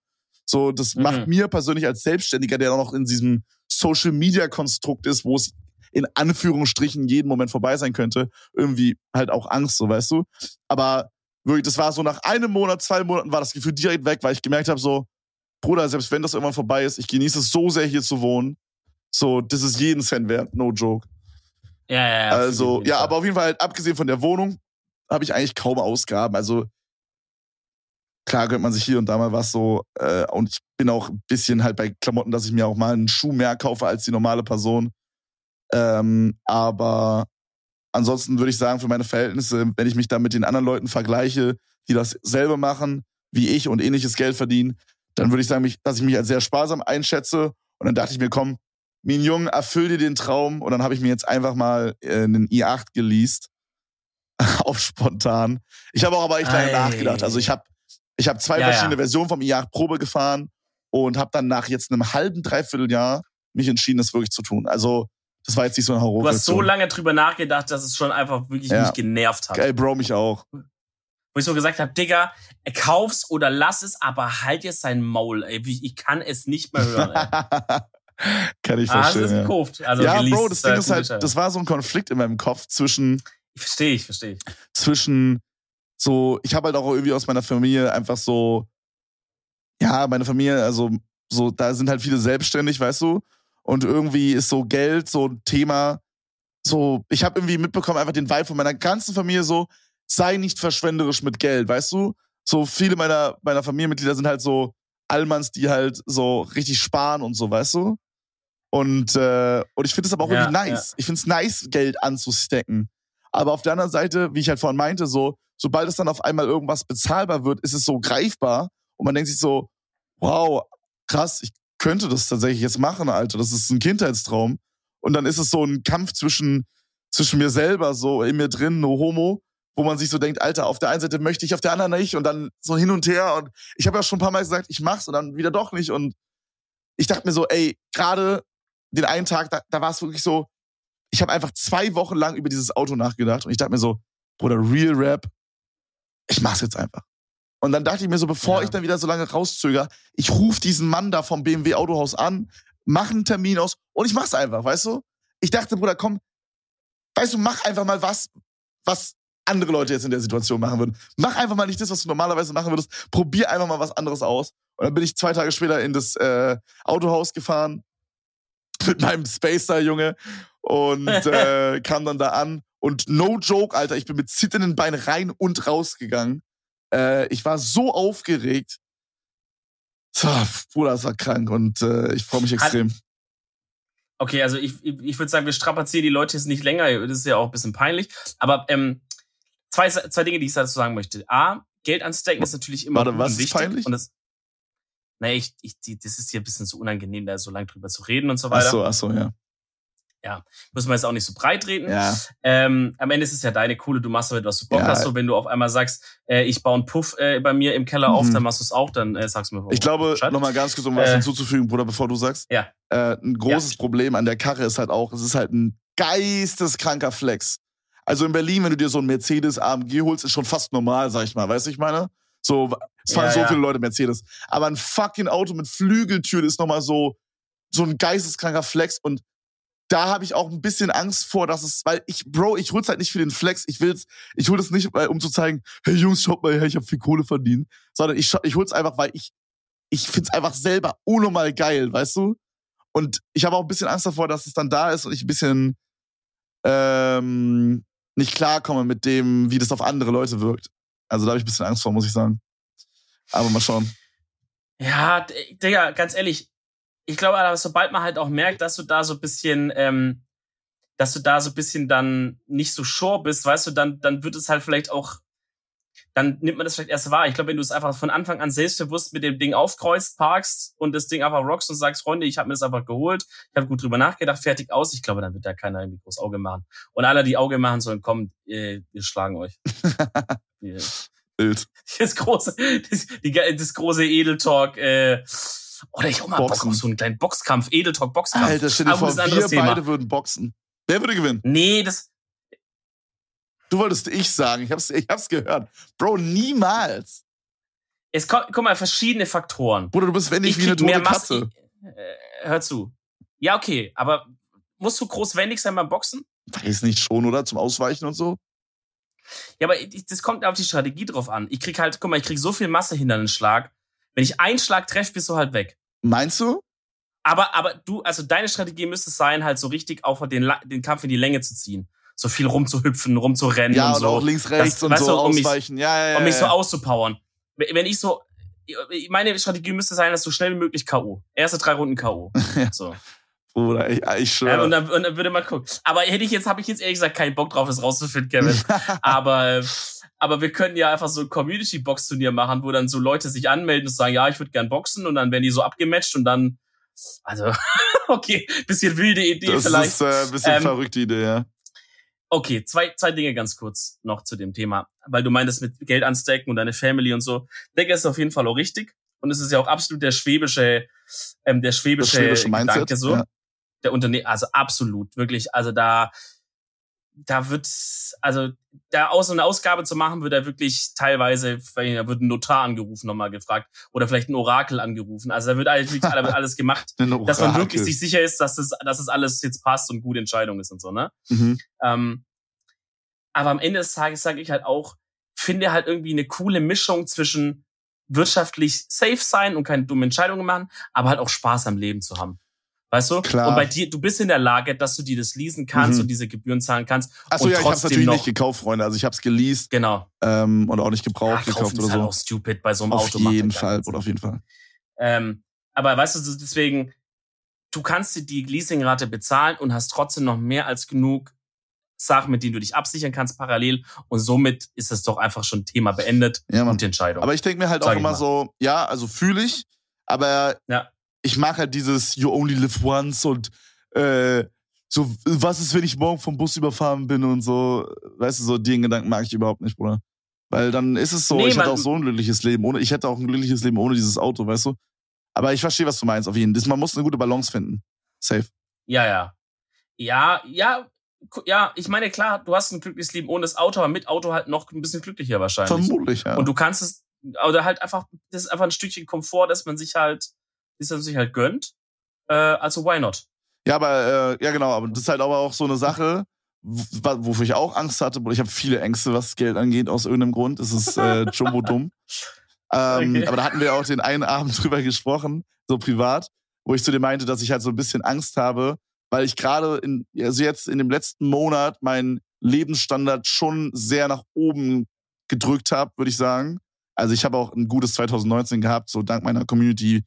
S1: So, das
S2: Mhm.
S1: macht mir persönlich als Selbstständiger, der auch noch in diesem Social Media Konstrukt ist, wo es in Anführungsstrichen jeden Moment vorbei sein könnte, irgendwie halt auch Angst, so weißt du. Aber wirklich, das war so nach einem Monat, zwei Monaten war das Gefühl direkt weg, weil ich gemerkt habe, so, Bruder, selbst wenn das irgendwann vorbei ist, ich genieße es so sehr hier zu wohnen. So, das ist jeden Cent wert, no joke.
S2: Ja, ja, ja.
S1: also, ja, aber auf jeden Fall, halt, abgesehen von der Wohnung, habe ich eigentlich kaum Ausgaben. Also, klar gönnt man sich hier und da mal was so. Äh, und ich bin auch ein bisschen halt bei Klamotten, dass ich mir auch mal einen Schuh mehr kaufe als die normale Person. Ähm, aber ansonsten würde ich sagen, für meine Verhältnisse, wenn ich mich da mit den anderen Leuten vergleiche, die das selber machen, wie ich und ähnliches Geld verdienen, dann würde ich sagen, dass ich mich als sehr sparsam einschätze. Und dann dachte ich mir, komm, mein Junge, erfüll dir den Traum. Und dann habe ich mir jetzt einfach mal äh, einen i8 geleast. Auf spontan. Ich habe auch aber echt lange nachgedacht. Also ich habe ich hab zwei
S2: Ja,
S1: verschiedene
S2: ja.
S1: Versionen vom i8 Probe gefahren und habe dann nach jetzt einem halben, dreiviertel Jahr mich entschieden, das wirklich zu tun. Also das war jetzt nicht so eine Horror.
S2: Du hast so lange drüber nachgedacht, dass es schon einfach wirklich
S1: Ja.
S2: mich genervt hat.
S1: Ey, Bro, mich auch.
S2: Wo ich so gesagt habe, Digga, kauf's oder lass es, aber halt jetzt sein Maul, ey. Ich kann es nicht mehr hören, ey.
S1: Kann ich
S2: Ah, hast du
S1: verstehen.
S2: es
S1: ja.
S2: gekauft? Also
S1: ja, Bro, das
S2: ist
S1: Ding ist halt, das war so ein Konflikt in meinem Kopf zwischen,
S2: Verstehe ich, verstehe ich.
S1: zwischen so, ich habe halt auch irgendwie aus meiner Familie einfach so, ja, meine Familie, also so, da sind halt viele selbstständig, weißt du? Und irgendwie ist so Geld so ein Thema, so, ich habe irgendwie mitbekommen, einfach den Vibe von meiner ganzen Familie so, sei nicht verschwenderisch mit Geld, weißt du? So viele meiner, meiner Familienmitglieder sind halt so Allmanns, die halt so richtig sparen und so, weißt du? Und, äh, und ich finde es aber auch
S2: Ja,
S1: irgendwie nice. Ich finde es nice, Geld anzustecken. Aber auf der anderen Seite, wie ich halt vorhin meinte, so, sobald es dann auf einmal irgendwas bezahlbar wird, ist es so greifbar und man denkt sich so, wow, krass, ich könnte das tatsächlich jetzt machen, Alter. Das ist ein Kindheitstraum. Und dann ist es so ein Kampf zwischen, zwischen mir selber, so in mir drin, no homo, wo man sich so denkt, Alter, auf der einen Seite möchte ich, auf der anderen nicht und dann so hin und her. Und ich habe ja schon ein paar Mal gesagt, ich mach's und dann wieder doch nicht. Und ich dachte mir so, ey, gerade den einen Tag, da, da war es wirklich so, ich habe einfach zwei Wochen lang über dieses Auto nachgedacht und ich dachte mir so, Bruder, Real Rap, ich mach's jetzt einfach. Und dann dachte ich mir so, bevor ja. ich dann wieder so lange rauszöger, ich rufe diesen Mann da vom BMW Autohaus an, mache einen Termin aus und ich mach's einfach, weißt du? Ich dachte, Bruder, komm, weißt du, mach einfach mal was, was andere Leute jetzt in der Situation machen würden. Mach einfach mal nicht das, was du normalerweise machen würdest. Probier einfach mal was anderes aus. Und dann bin ich zwei Tage später in das äh, Autohaus gefahren mit meinem Spacer-Junge und äh, kam dann da an. Und no joke, Alter, ich bin mit zitternden Beinen rein und rausgegangen. Äh, ich war so aufgeregt. So, Bruder, das war krank und äh, ich freue mich extrem.
S2: Okay, also ich, ich würde sagen, wir strapazieren die Leute jetzt nicht länger. Das ist ja auch ein bisschen peinlich. Aber ähm, zwei, zwei Dinge, die ich dazu sagen möchte. A, Geld anstecken ist natürlich immer
S1: Warte, was wichtig. Ist peinlich?
S2: Und das, naja, ich, ich, das ist hier ein bisschen zu unangenehm, da so lange drüber zu reden und so weiter.
S1: Ach so, ach so, ja.
S2: Ja, müssen wir jetzt auch nicht so breit reden.
S1: Ja.
S2: Ähm, am Ende ist es ja deine Kohle, du machst damit, was du Bock ja. hast. So, wenn du auf einmal sagst, äh, ich baue einen Puff äh, bei mir im Keller mhm. auf, dann machst du es auch, dann äh, sagst du mir.
S1: Ich glaube, nochmal ganz kurz, um was äh, hinzuzufügen, Bruder, bevor du sagst.
S2: Ja.
S1: Äh, ein großes ja. Problem an der Karre ist halt auch, es ist halt ein geisteskranker Flex. Also in Berlin, wenn du dir so einen Mercedes AMG holst, ist schon fast normal, sag ich mal. Weißt du, ich meine? So, es fahren so viele Leute Mercedes. Aber ein fucking Auto mit Flügeltüren ist nochmal so, so ein geisteskranker Flex und da habe ich auch ein bisschen Angst vor, dass es, weil ich, Bro, ich hol's halt nicht für den Flex. Ich will's, ich hol das nicht, um zu zeigen, hey Jungs, schaut mal her, ich habe viel Kohle verdient, sondern ich, ich hol's einfach, weil ich, ich find's einfach selber unnormal geil, weißt du? Und ich habe auch ein bisschen Angst davor, dass es dann da ist und ich ein bisschen ähm, nicht klarkomme mit dem, wie das auf andere Leute wirkt. Also da habe ich ein bisschen Angst vor, muss ich sagen. Aber mal schauen.
S2: Ja, Digga, ganz ehrlich, ich glaube, aber sobald man halt auch merkt, dass du da so ein bisschen, ähm, dass du da so ein bisschen dann nicht so sure bist, weißt du, dann, dann wird es halt vielleicht auch, dann nimmt man das vielleicht erst wahr. Ich glaube, wenn du es einfach von Anfang an selbstbewusst mit dem Ding aufkreuzt, parkst und das Ding einfach rockst und sagst, Freunde, ich habe mir das einfach geholt, ich habe gut drüber nachgedacht, fertig aus, ich glaube, dann wird da keiner irgendwie groß Auge machen. Und alle, die Auge machen sollen, kommen, äh, wir schlagen euch.
S1: Bild.
S2: Das große, das, die, das große Edeltalk, äh, oder ich auch mal Boxen. Bock auf so einen kleinen Boxkampf, Edeltalk Boxkampf.
S1: Alter, stell dir vor, wir Thema. beide würden boxen. Wer würde gewinnen?
S2: Nee, das.
S1: Du wolltest ich sagen, ich hab's, ich hab's gehört. Bro, niemals.
S2: Es kommt, guck mal, verschiedene Faktoren.
S1: Bruder, du bist wendig wie eine tote Katze.
S2: Äh, hör zu. Ja, okay, aber musst du groß wendig sein beim Boxen?
S1: Weiß nicht schon, oder? Zum Ausweichen und so?
S2: Ja, aber das kommt auf die Strategie drauf an. Ich krieg halt, guck mal, ich krieg so viel Masse hinter den Schlag. Wenn ich einen Schlag treffe, bist du halt weg.
S1: Meinst du?
S2: Aber, aber du, also deine Strategie müsste es sein, halt so richtig auch den, den Kampf in die Länge zu ziehen. So viel rumzuhüpfen, rumzurennen
S1: ja,
S2: und, und so.
S1: auch links, rechts das, und so du, um ausweichen.
S2: Mich,
S1: ja, ja, ja,
S2: um mich so auszupowern. Wenn ich so, meine Strategie müsste sein, dass so schnell wie möglich K.O. Erste drei Runden K.O. So.
S1: Bruder, ich, ich schwöre.
S2: Ja, und, dann, und dann würde man gucken. Aber hätte ich jetzt, habe ich jetzt ehrlich gesagt keinen Bock drauf, das rauszufinden, Kevin. aber, aber wir können ja einfach so ein Community-Box-Turnier machen, wo dann so Leute sich anmelden und sagen, ja, ich würde gern boxen und dann werden die so abgematcht und dann, also, okay, bisschen wilde Idee
S1: das
S2: vielleicht.
S1: Das ist äh, bisschen ähm, verrückte Idee, ja.
S2: Okay, zwei, zwei Dinge ganz kurz noch zu dem Thema, weil du meintest mit Geld anstecken und deine Family und so. Ich denke, ist auf jeden Fall auch richtig. Und es ist ja auch absolut der schwäbische, ähm, der schwäbische,
S1: schwäbische Mindset,
S2: Gedanke so. Ja der Unternehmen, also absolut, wirklich, also da, da wird, also da aus eine Ausgabe zu machen, wird er wirklich teilweise, da wird ein Notar angerufen, nochmal gefragt, oder vielleicht ein Orakel angerufen. Also da wird alles, wirklich alles gemacht, dass man wirklich sich sicher ist, dass das, dass das alles jetzt passt und gute Entscheidung ist und so, ne? Mhm. Ähm, aber am Ende des Tages sage ich halt auch, finde halt irgendwie eine coole Mischung zwischen wirtschaftlich safe sein und keine dummen Entscheidungen machen, aber halt auch Spaß am Leben zu haben. Weißt du?
S1: Klar.
S2: Und bei dir, du bist in der Lage, dass du dir das leasen kannst mhm. und diese Gebühren zahlen kannst.
S1: Achso, ja, ich hab's natürlich nicht gekauft, Freunde. Also ich hab's geleast.
S2: Genau.
S1: Ähm, und auch nicht gebraucht
S2: ja,
S1: gekauft
S2: oder
S1: so.
S2: Halt auch stupid bei so einem
S1: auf
S2: Auto.
S1: Auf jeden Fall, oder auf jeden Fall.
S2: Ähm, aber weißt du, deswegen, du kannst dir die Leasingrate bezahlen und hast trotzdem noch mehr als genug Sachen, mit denen du dich absichern kannst parallel. Und somit ist es doch einfach schon Thema beendet
S1: ja,
S2: und die Entscheidung.
S1: Aber ich denke mir halt auch immer so, ja, also fühle ich, aber
S2: ja
S1: ich mag halt dieses You only live once und äh, so, was ist, wenn ich morgen vom Bus überfahren bin und so, weißt du, so den Gedanken mag ich überhaupt nicht, Bruder. Weil dann ist es so, nee, ich hätte auch so ein glückliches Leben ohne, ich hätte auch ein glückliches Leben ohne dieses Auto, weißt du? Aber ich verstehe, was du meinst, auf jeden Fall. Man muss eine gute Balance finden. Safe.
S2: Ja, ja. Ja, ja, ja, ich meine, klar, du hast ein glückliches Leben ohne das Auto, aber mit Auto halt noch ein bisschen glücklicher wahrscheinlich.
S1: Vermutlich, ja.
S2: Und du kannst es, oder halt einfach, das ist einfach ein Stückchen Komfort, dass man sich halt, das man sich halt gönnt. Äh, also why not?
S1: Ja, aber äh, ja genau, aber das ist halt aber auch so eine Sache, wofür ich auch Angst hatte, ich habe viele Ängste, was Geld angeht, aus irgendeinem Grund. Es ist äh, jumbo dumm. Ähm, okay. Aber da hatten wir auch den einen Abend drüber gesprochen, so privat, wo ich zu dir meinte, dass ich halt so ein bisschen Angst habe, weil ich gerade in, also jetzt in dem letzten Monat meinen Lebensstandard schon sehr nach oben gedrückt habe, würde ich sagen. Also ich habe auch ein gutes 2019 gehabt, so dank meiner Community.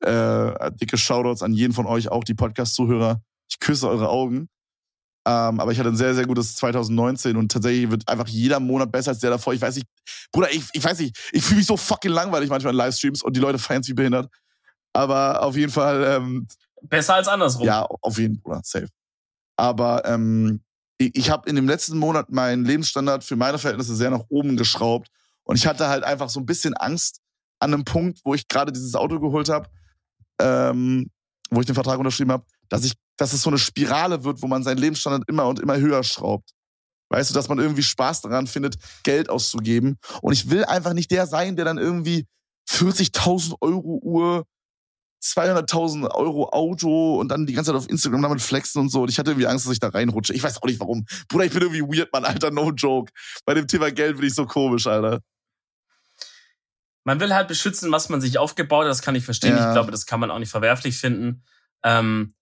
S1: Äh, dicke Shoutouts an jeden von euch, auch die Podcast-Zuhörer. Ich küsse eure Augen. Ähm, aber ich hatte ein sehr, sehr gutes 2019 und tatsächlich wird einfach jeder Monat besser als der davor. Ich weiß nicht, Bruder, ich, ich weiß nicht, ich fühle mich so fucking langweilig manchmal in Livestreams und die Leute feiern es wie behindert. Aber auf jeden Fall. Ähm,
S2: Besser als andersrum.
S1: Ja, auf jeden Fall, safe. Aber ähm, ich, ich habe in dem letzten Monat meinen Lebensstandard für meine Verhältnisse sehr nach oben geschraubt. Und ich hatte halt einfach so ein bisschen Angst an einem Punkt, wo ich gerade dieses Auto geholt habe, ähm, wo ich den Vertrag unterschrieben habe, dass ich, dass es so eine Spirale wird, wo man seinen Lebensstandard immer und immer höher schraubt. Weißt du, dass man irgendwie Spaß daran findet, Geld auszugeben. Und ich will einfach nicht der sein, der dann irgendwie 40.000 Euro Uhr, 200.000 Euro Auto und dann die ganze Zeit auf Instagram damit flexen und so. Und ich hatte irgendwie Angst, dass ich da reinrutsche. Ich weiß auch nicht warum. Bruder, ich bin irgendwie weird, Mann, Alter, no joke. Bei dem Thema Geld bin ich so komisch, Alter.
S2: Man will halt beschützen, was man sich aufgebaut hat. Das kann ich verstehen. Ja. Ich glaube, das kann man auch nicht verwerflich finden. Ähm,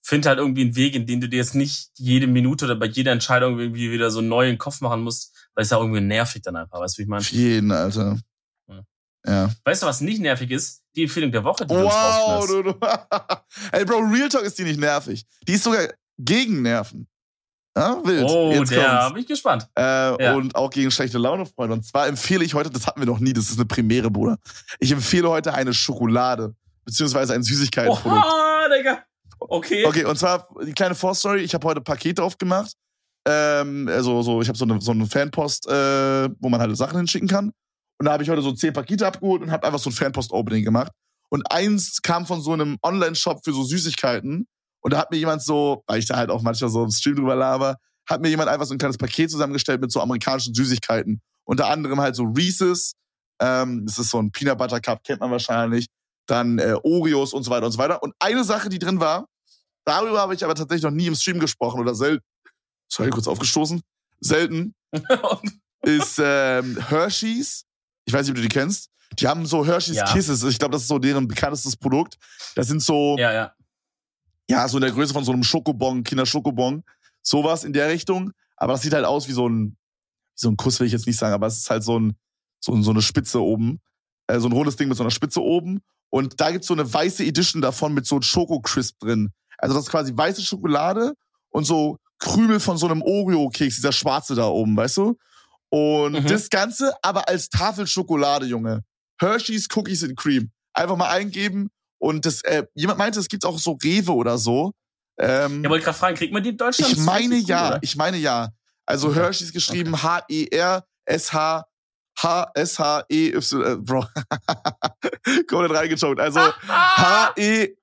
S2: find halt irgendwie einen Weg, in dem du dir jetzt nicht jede Minute oder bei jeder Entscheidung irgendwie wieder so einen neuen Kopf machen musst, weil es ja irgendwie nervig dann einfach. Weißt du, wie ich meine?
S1: Für jeden, Alter. Ja. ja.
S2: Weißt du, was nicht nervig ist? Die Empfehlung der Woche, die wow, du uns du, du.
S1: Ey, Bro, Real Talk ist die nicht nervig. Die ist sogar gegen Nerven. Ja, wild.
S2: Oh, Jetzt der bin ich gespannt.
S1: Äh, ja. Und auch gegen schlechte Laune, Freunde. Und zwar empfehle ich heute, das hatten wir noch nie, das ist eine Premiere, Bruder. Ich empfehle heute eine Schokolade, beziehungsweise ein Süßigkeitenprodukt.
S2: Oha, Digga. Okay.
S1: Okay, und zwar die kleine Vorstory. Ich habe heute Pakete aufgemacht. Ähm, also so, ich habe so eine, so eine Fanpost, äh, wo man halt Sachen hinschicken kann. Und da habe ich heute so zehn Pakete abgeholt und habe einfach so ein Fanpost-Opening gemacht. Und eins kam von so einem Online-Shop für so Süßigkeiten. Und da hat mir jemand so, weil ich da halt auch manchmal so im Stream drüber laber, hat mir jemand einfach so ein kleines Paket zusammengestellt mit so amerikanischen Süßigkeiten. Unter anderem halt so Reese's, ähm, das ist so ein Peanut Butter Cup, kennt man wahrscheinlich dann äh, Oreos und so weiter und so weiter. Und eine Sache, die drin war, darüber habe ich aber tatsächlich noch nie im Stream gesprochen oder selten, sorry, kurz aufgestoßen, selten, ist ähm, Hershey's. Ich weiß nicht, ob du die kennst. Die haben so Hershey's ja. Kisses. Ich glaube, das ist so deren bekanntestes Produkt. Das sind so,
S2: ja, ja.
S1: Ja, so in der Größe von so einem Schokobon, Kinderschokobon. Sowas in der Richtung. Aber das sieht halt aus wie so ein, so ein Kuss will ich jetzt nicht sagen, aber es ist halt so ein, so, so eine Spitze oben. Äh, so ein rundes Ding mit so einer Spitze oben. Und da gibt's so eine weiße Edition davon mit so Schoko-Crisp drin. Also das ist quasi weiße Schokolade und so Krümel von so einem Oreo-Keks, dieser schwarze da oben, weißt du? Und mhm. das Ganze aber als Tafel Schokolade, Junge. Hershey's Cookies and Cream. Einfach mal eingeben. Und das, äh, jemand meinte, es gibt auch so Rewe oder so.
S2: Ähm, ja, wollte gerade fragen, kriegt man die in Deutschland?
S1: Ich meine ja, cool, ich meine ja. Also okay. Hershey's geschrieben H-E-R-S-H H-S-H-E-Y, äh, Bro. Komplett reingechockt. Also H-E-R-S-H-E-Y-S.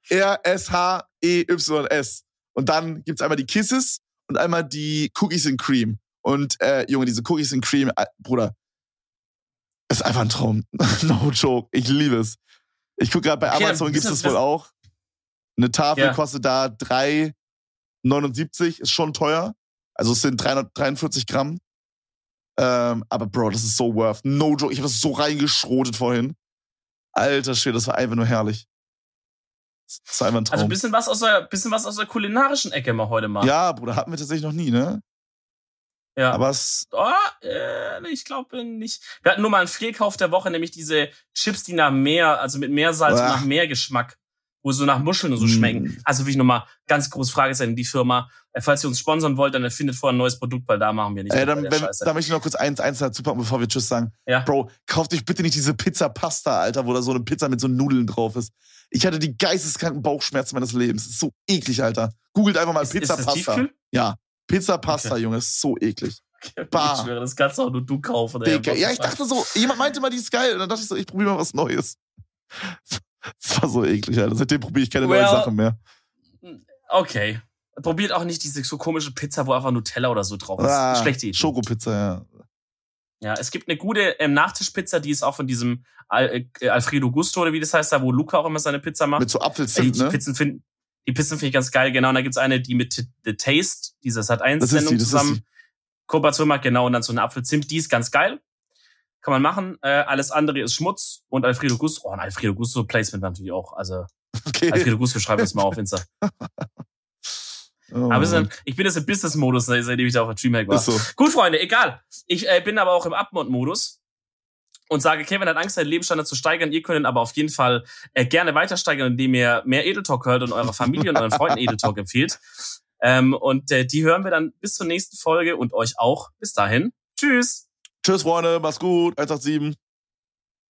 S1: Und dann gibt's einmal die Kisses und einmal die Cookies and Cream. Und äh, Junge, diese Cookies and Cream, äh, Bruder, ist einfach ein Traum. no joke. Ich liebe es. Ich gucke gerade bei okay, Amazon gibt's das wohl auch. Eine Tafel ja. kostet da 3,79, ist schon teuer. Also es sind 343 Gramm. Ähm, aber Bro, das ist so worth. No joke. Ich habe das so reingeschrotet vorhin. Alter Schwede, das war einfach nur herrlich. Das war einfach ein Traum.
S2: Also ein bisschen was aus der, bisschen was aus der kulinarischen Ecke mal heute mal.
S1: Ja, Bruder, hatten wir tatsächlich noch nie, ne?
S2: Ja.
S1: Aber es.
S2: Oh, äh, ich glaube nicht. Wir hatten nur mal einen Fehlkauf der Woche, nämlich diese Chips, die nach Meer, also mit Meersalz und nach Meergeschmack wo so nach Muscheln und so schmecken. Mm. Also will ich nochmal ganz große Frage sein, die Firma, äh, falls ihr uns sponsern wollt, dann erfindet vorher ein neues Produkt, weil da machen wir nicht.
S1: Äh, dann, wenn, da möchte ich noch kurz eins, eins dazu packen, bevor wir Tschüss sagen.
S2: Ja.
S1: Bro, kauft euch bitte nicht diese Pizza Pasta, Alter, wo da so eine Pizza mit so Nudeln drauf ist. Ich hatte die geisteskranken Bauchschmerzen meines Lebens. So eklig, Alter. Googelt einfach mal ist, Pizza ist Pasta. Ja. Pizza Pasta, okay. Junge, ist so eklig.
S2: Okay, Ich schwöre, das kannst auch nur du kaufen. Digga,
S1: ja, ich dachte so, jemand meinte mal, die ist geil. Und dann dachte ich so, ich probiere mal was Neues. Das war so eklig, Alter. Seitdem probiere ich keine well, neuen Sachen mehr.
S2: Okay. probiert auch nicht diese so komische Pizza, wo einfach Nutella oder so drauf ist. Ah, Schlechte Idee.
S1: Schokopizza, ja.
S2: Ja, es gibt eine gute ähm, Nachtischpizza, die ist auch von diesem Al äh, Alfredo Gusto oder wie das heißt, da wo Luca auch immer seine Pizza macht.
S1: Mit so Apfelzimt, äh,
S2: die, die
S1: ne?
S2: Pizzen finden, die Pizzen finde ich ganz geil, genau. Und da gibt's eine, die mit The Taste, diese Sat 1 Sendung zusammen Kooperation macht, genau, und dann so eine Apfelzimt, die ist ganz geil. Kann man machen. Äh, alles andere ist Schmutz und Alfredo Gusto. Oh, ein Alfredo Gusto Placement natürlich auch. Also okay. Alfredo Gusto schreiben wir uns mal auf Insta. Oh. Aber dann, ich bin jetzt im Business-Modus, seitdem ich da auf der Dreamhack war. So. Gut, Freunde, egal. Ich äh, bin aber auch im Upmod-Modus und sage, Kevin hat Angst, seinen Lebensstandard zu steigern. Ihr könnt ihn aber auf jeden Fall äh, gerne weiter steigern, indem ihr mehr Edeltalk hört und eurer Familie und euren Freunden Edeltalk empfiehlt. Ähm, und äh, die hören wir dann bis zur nächsten Folge und euch auch. Bis dahin. Tschüss.
S1: Tschüss, Freunde. Mach's gut. 187.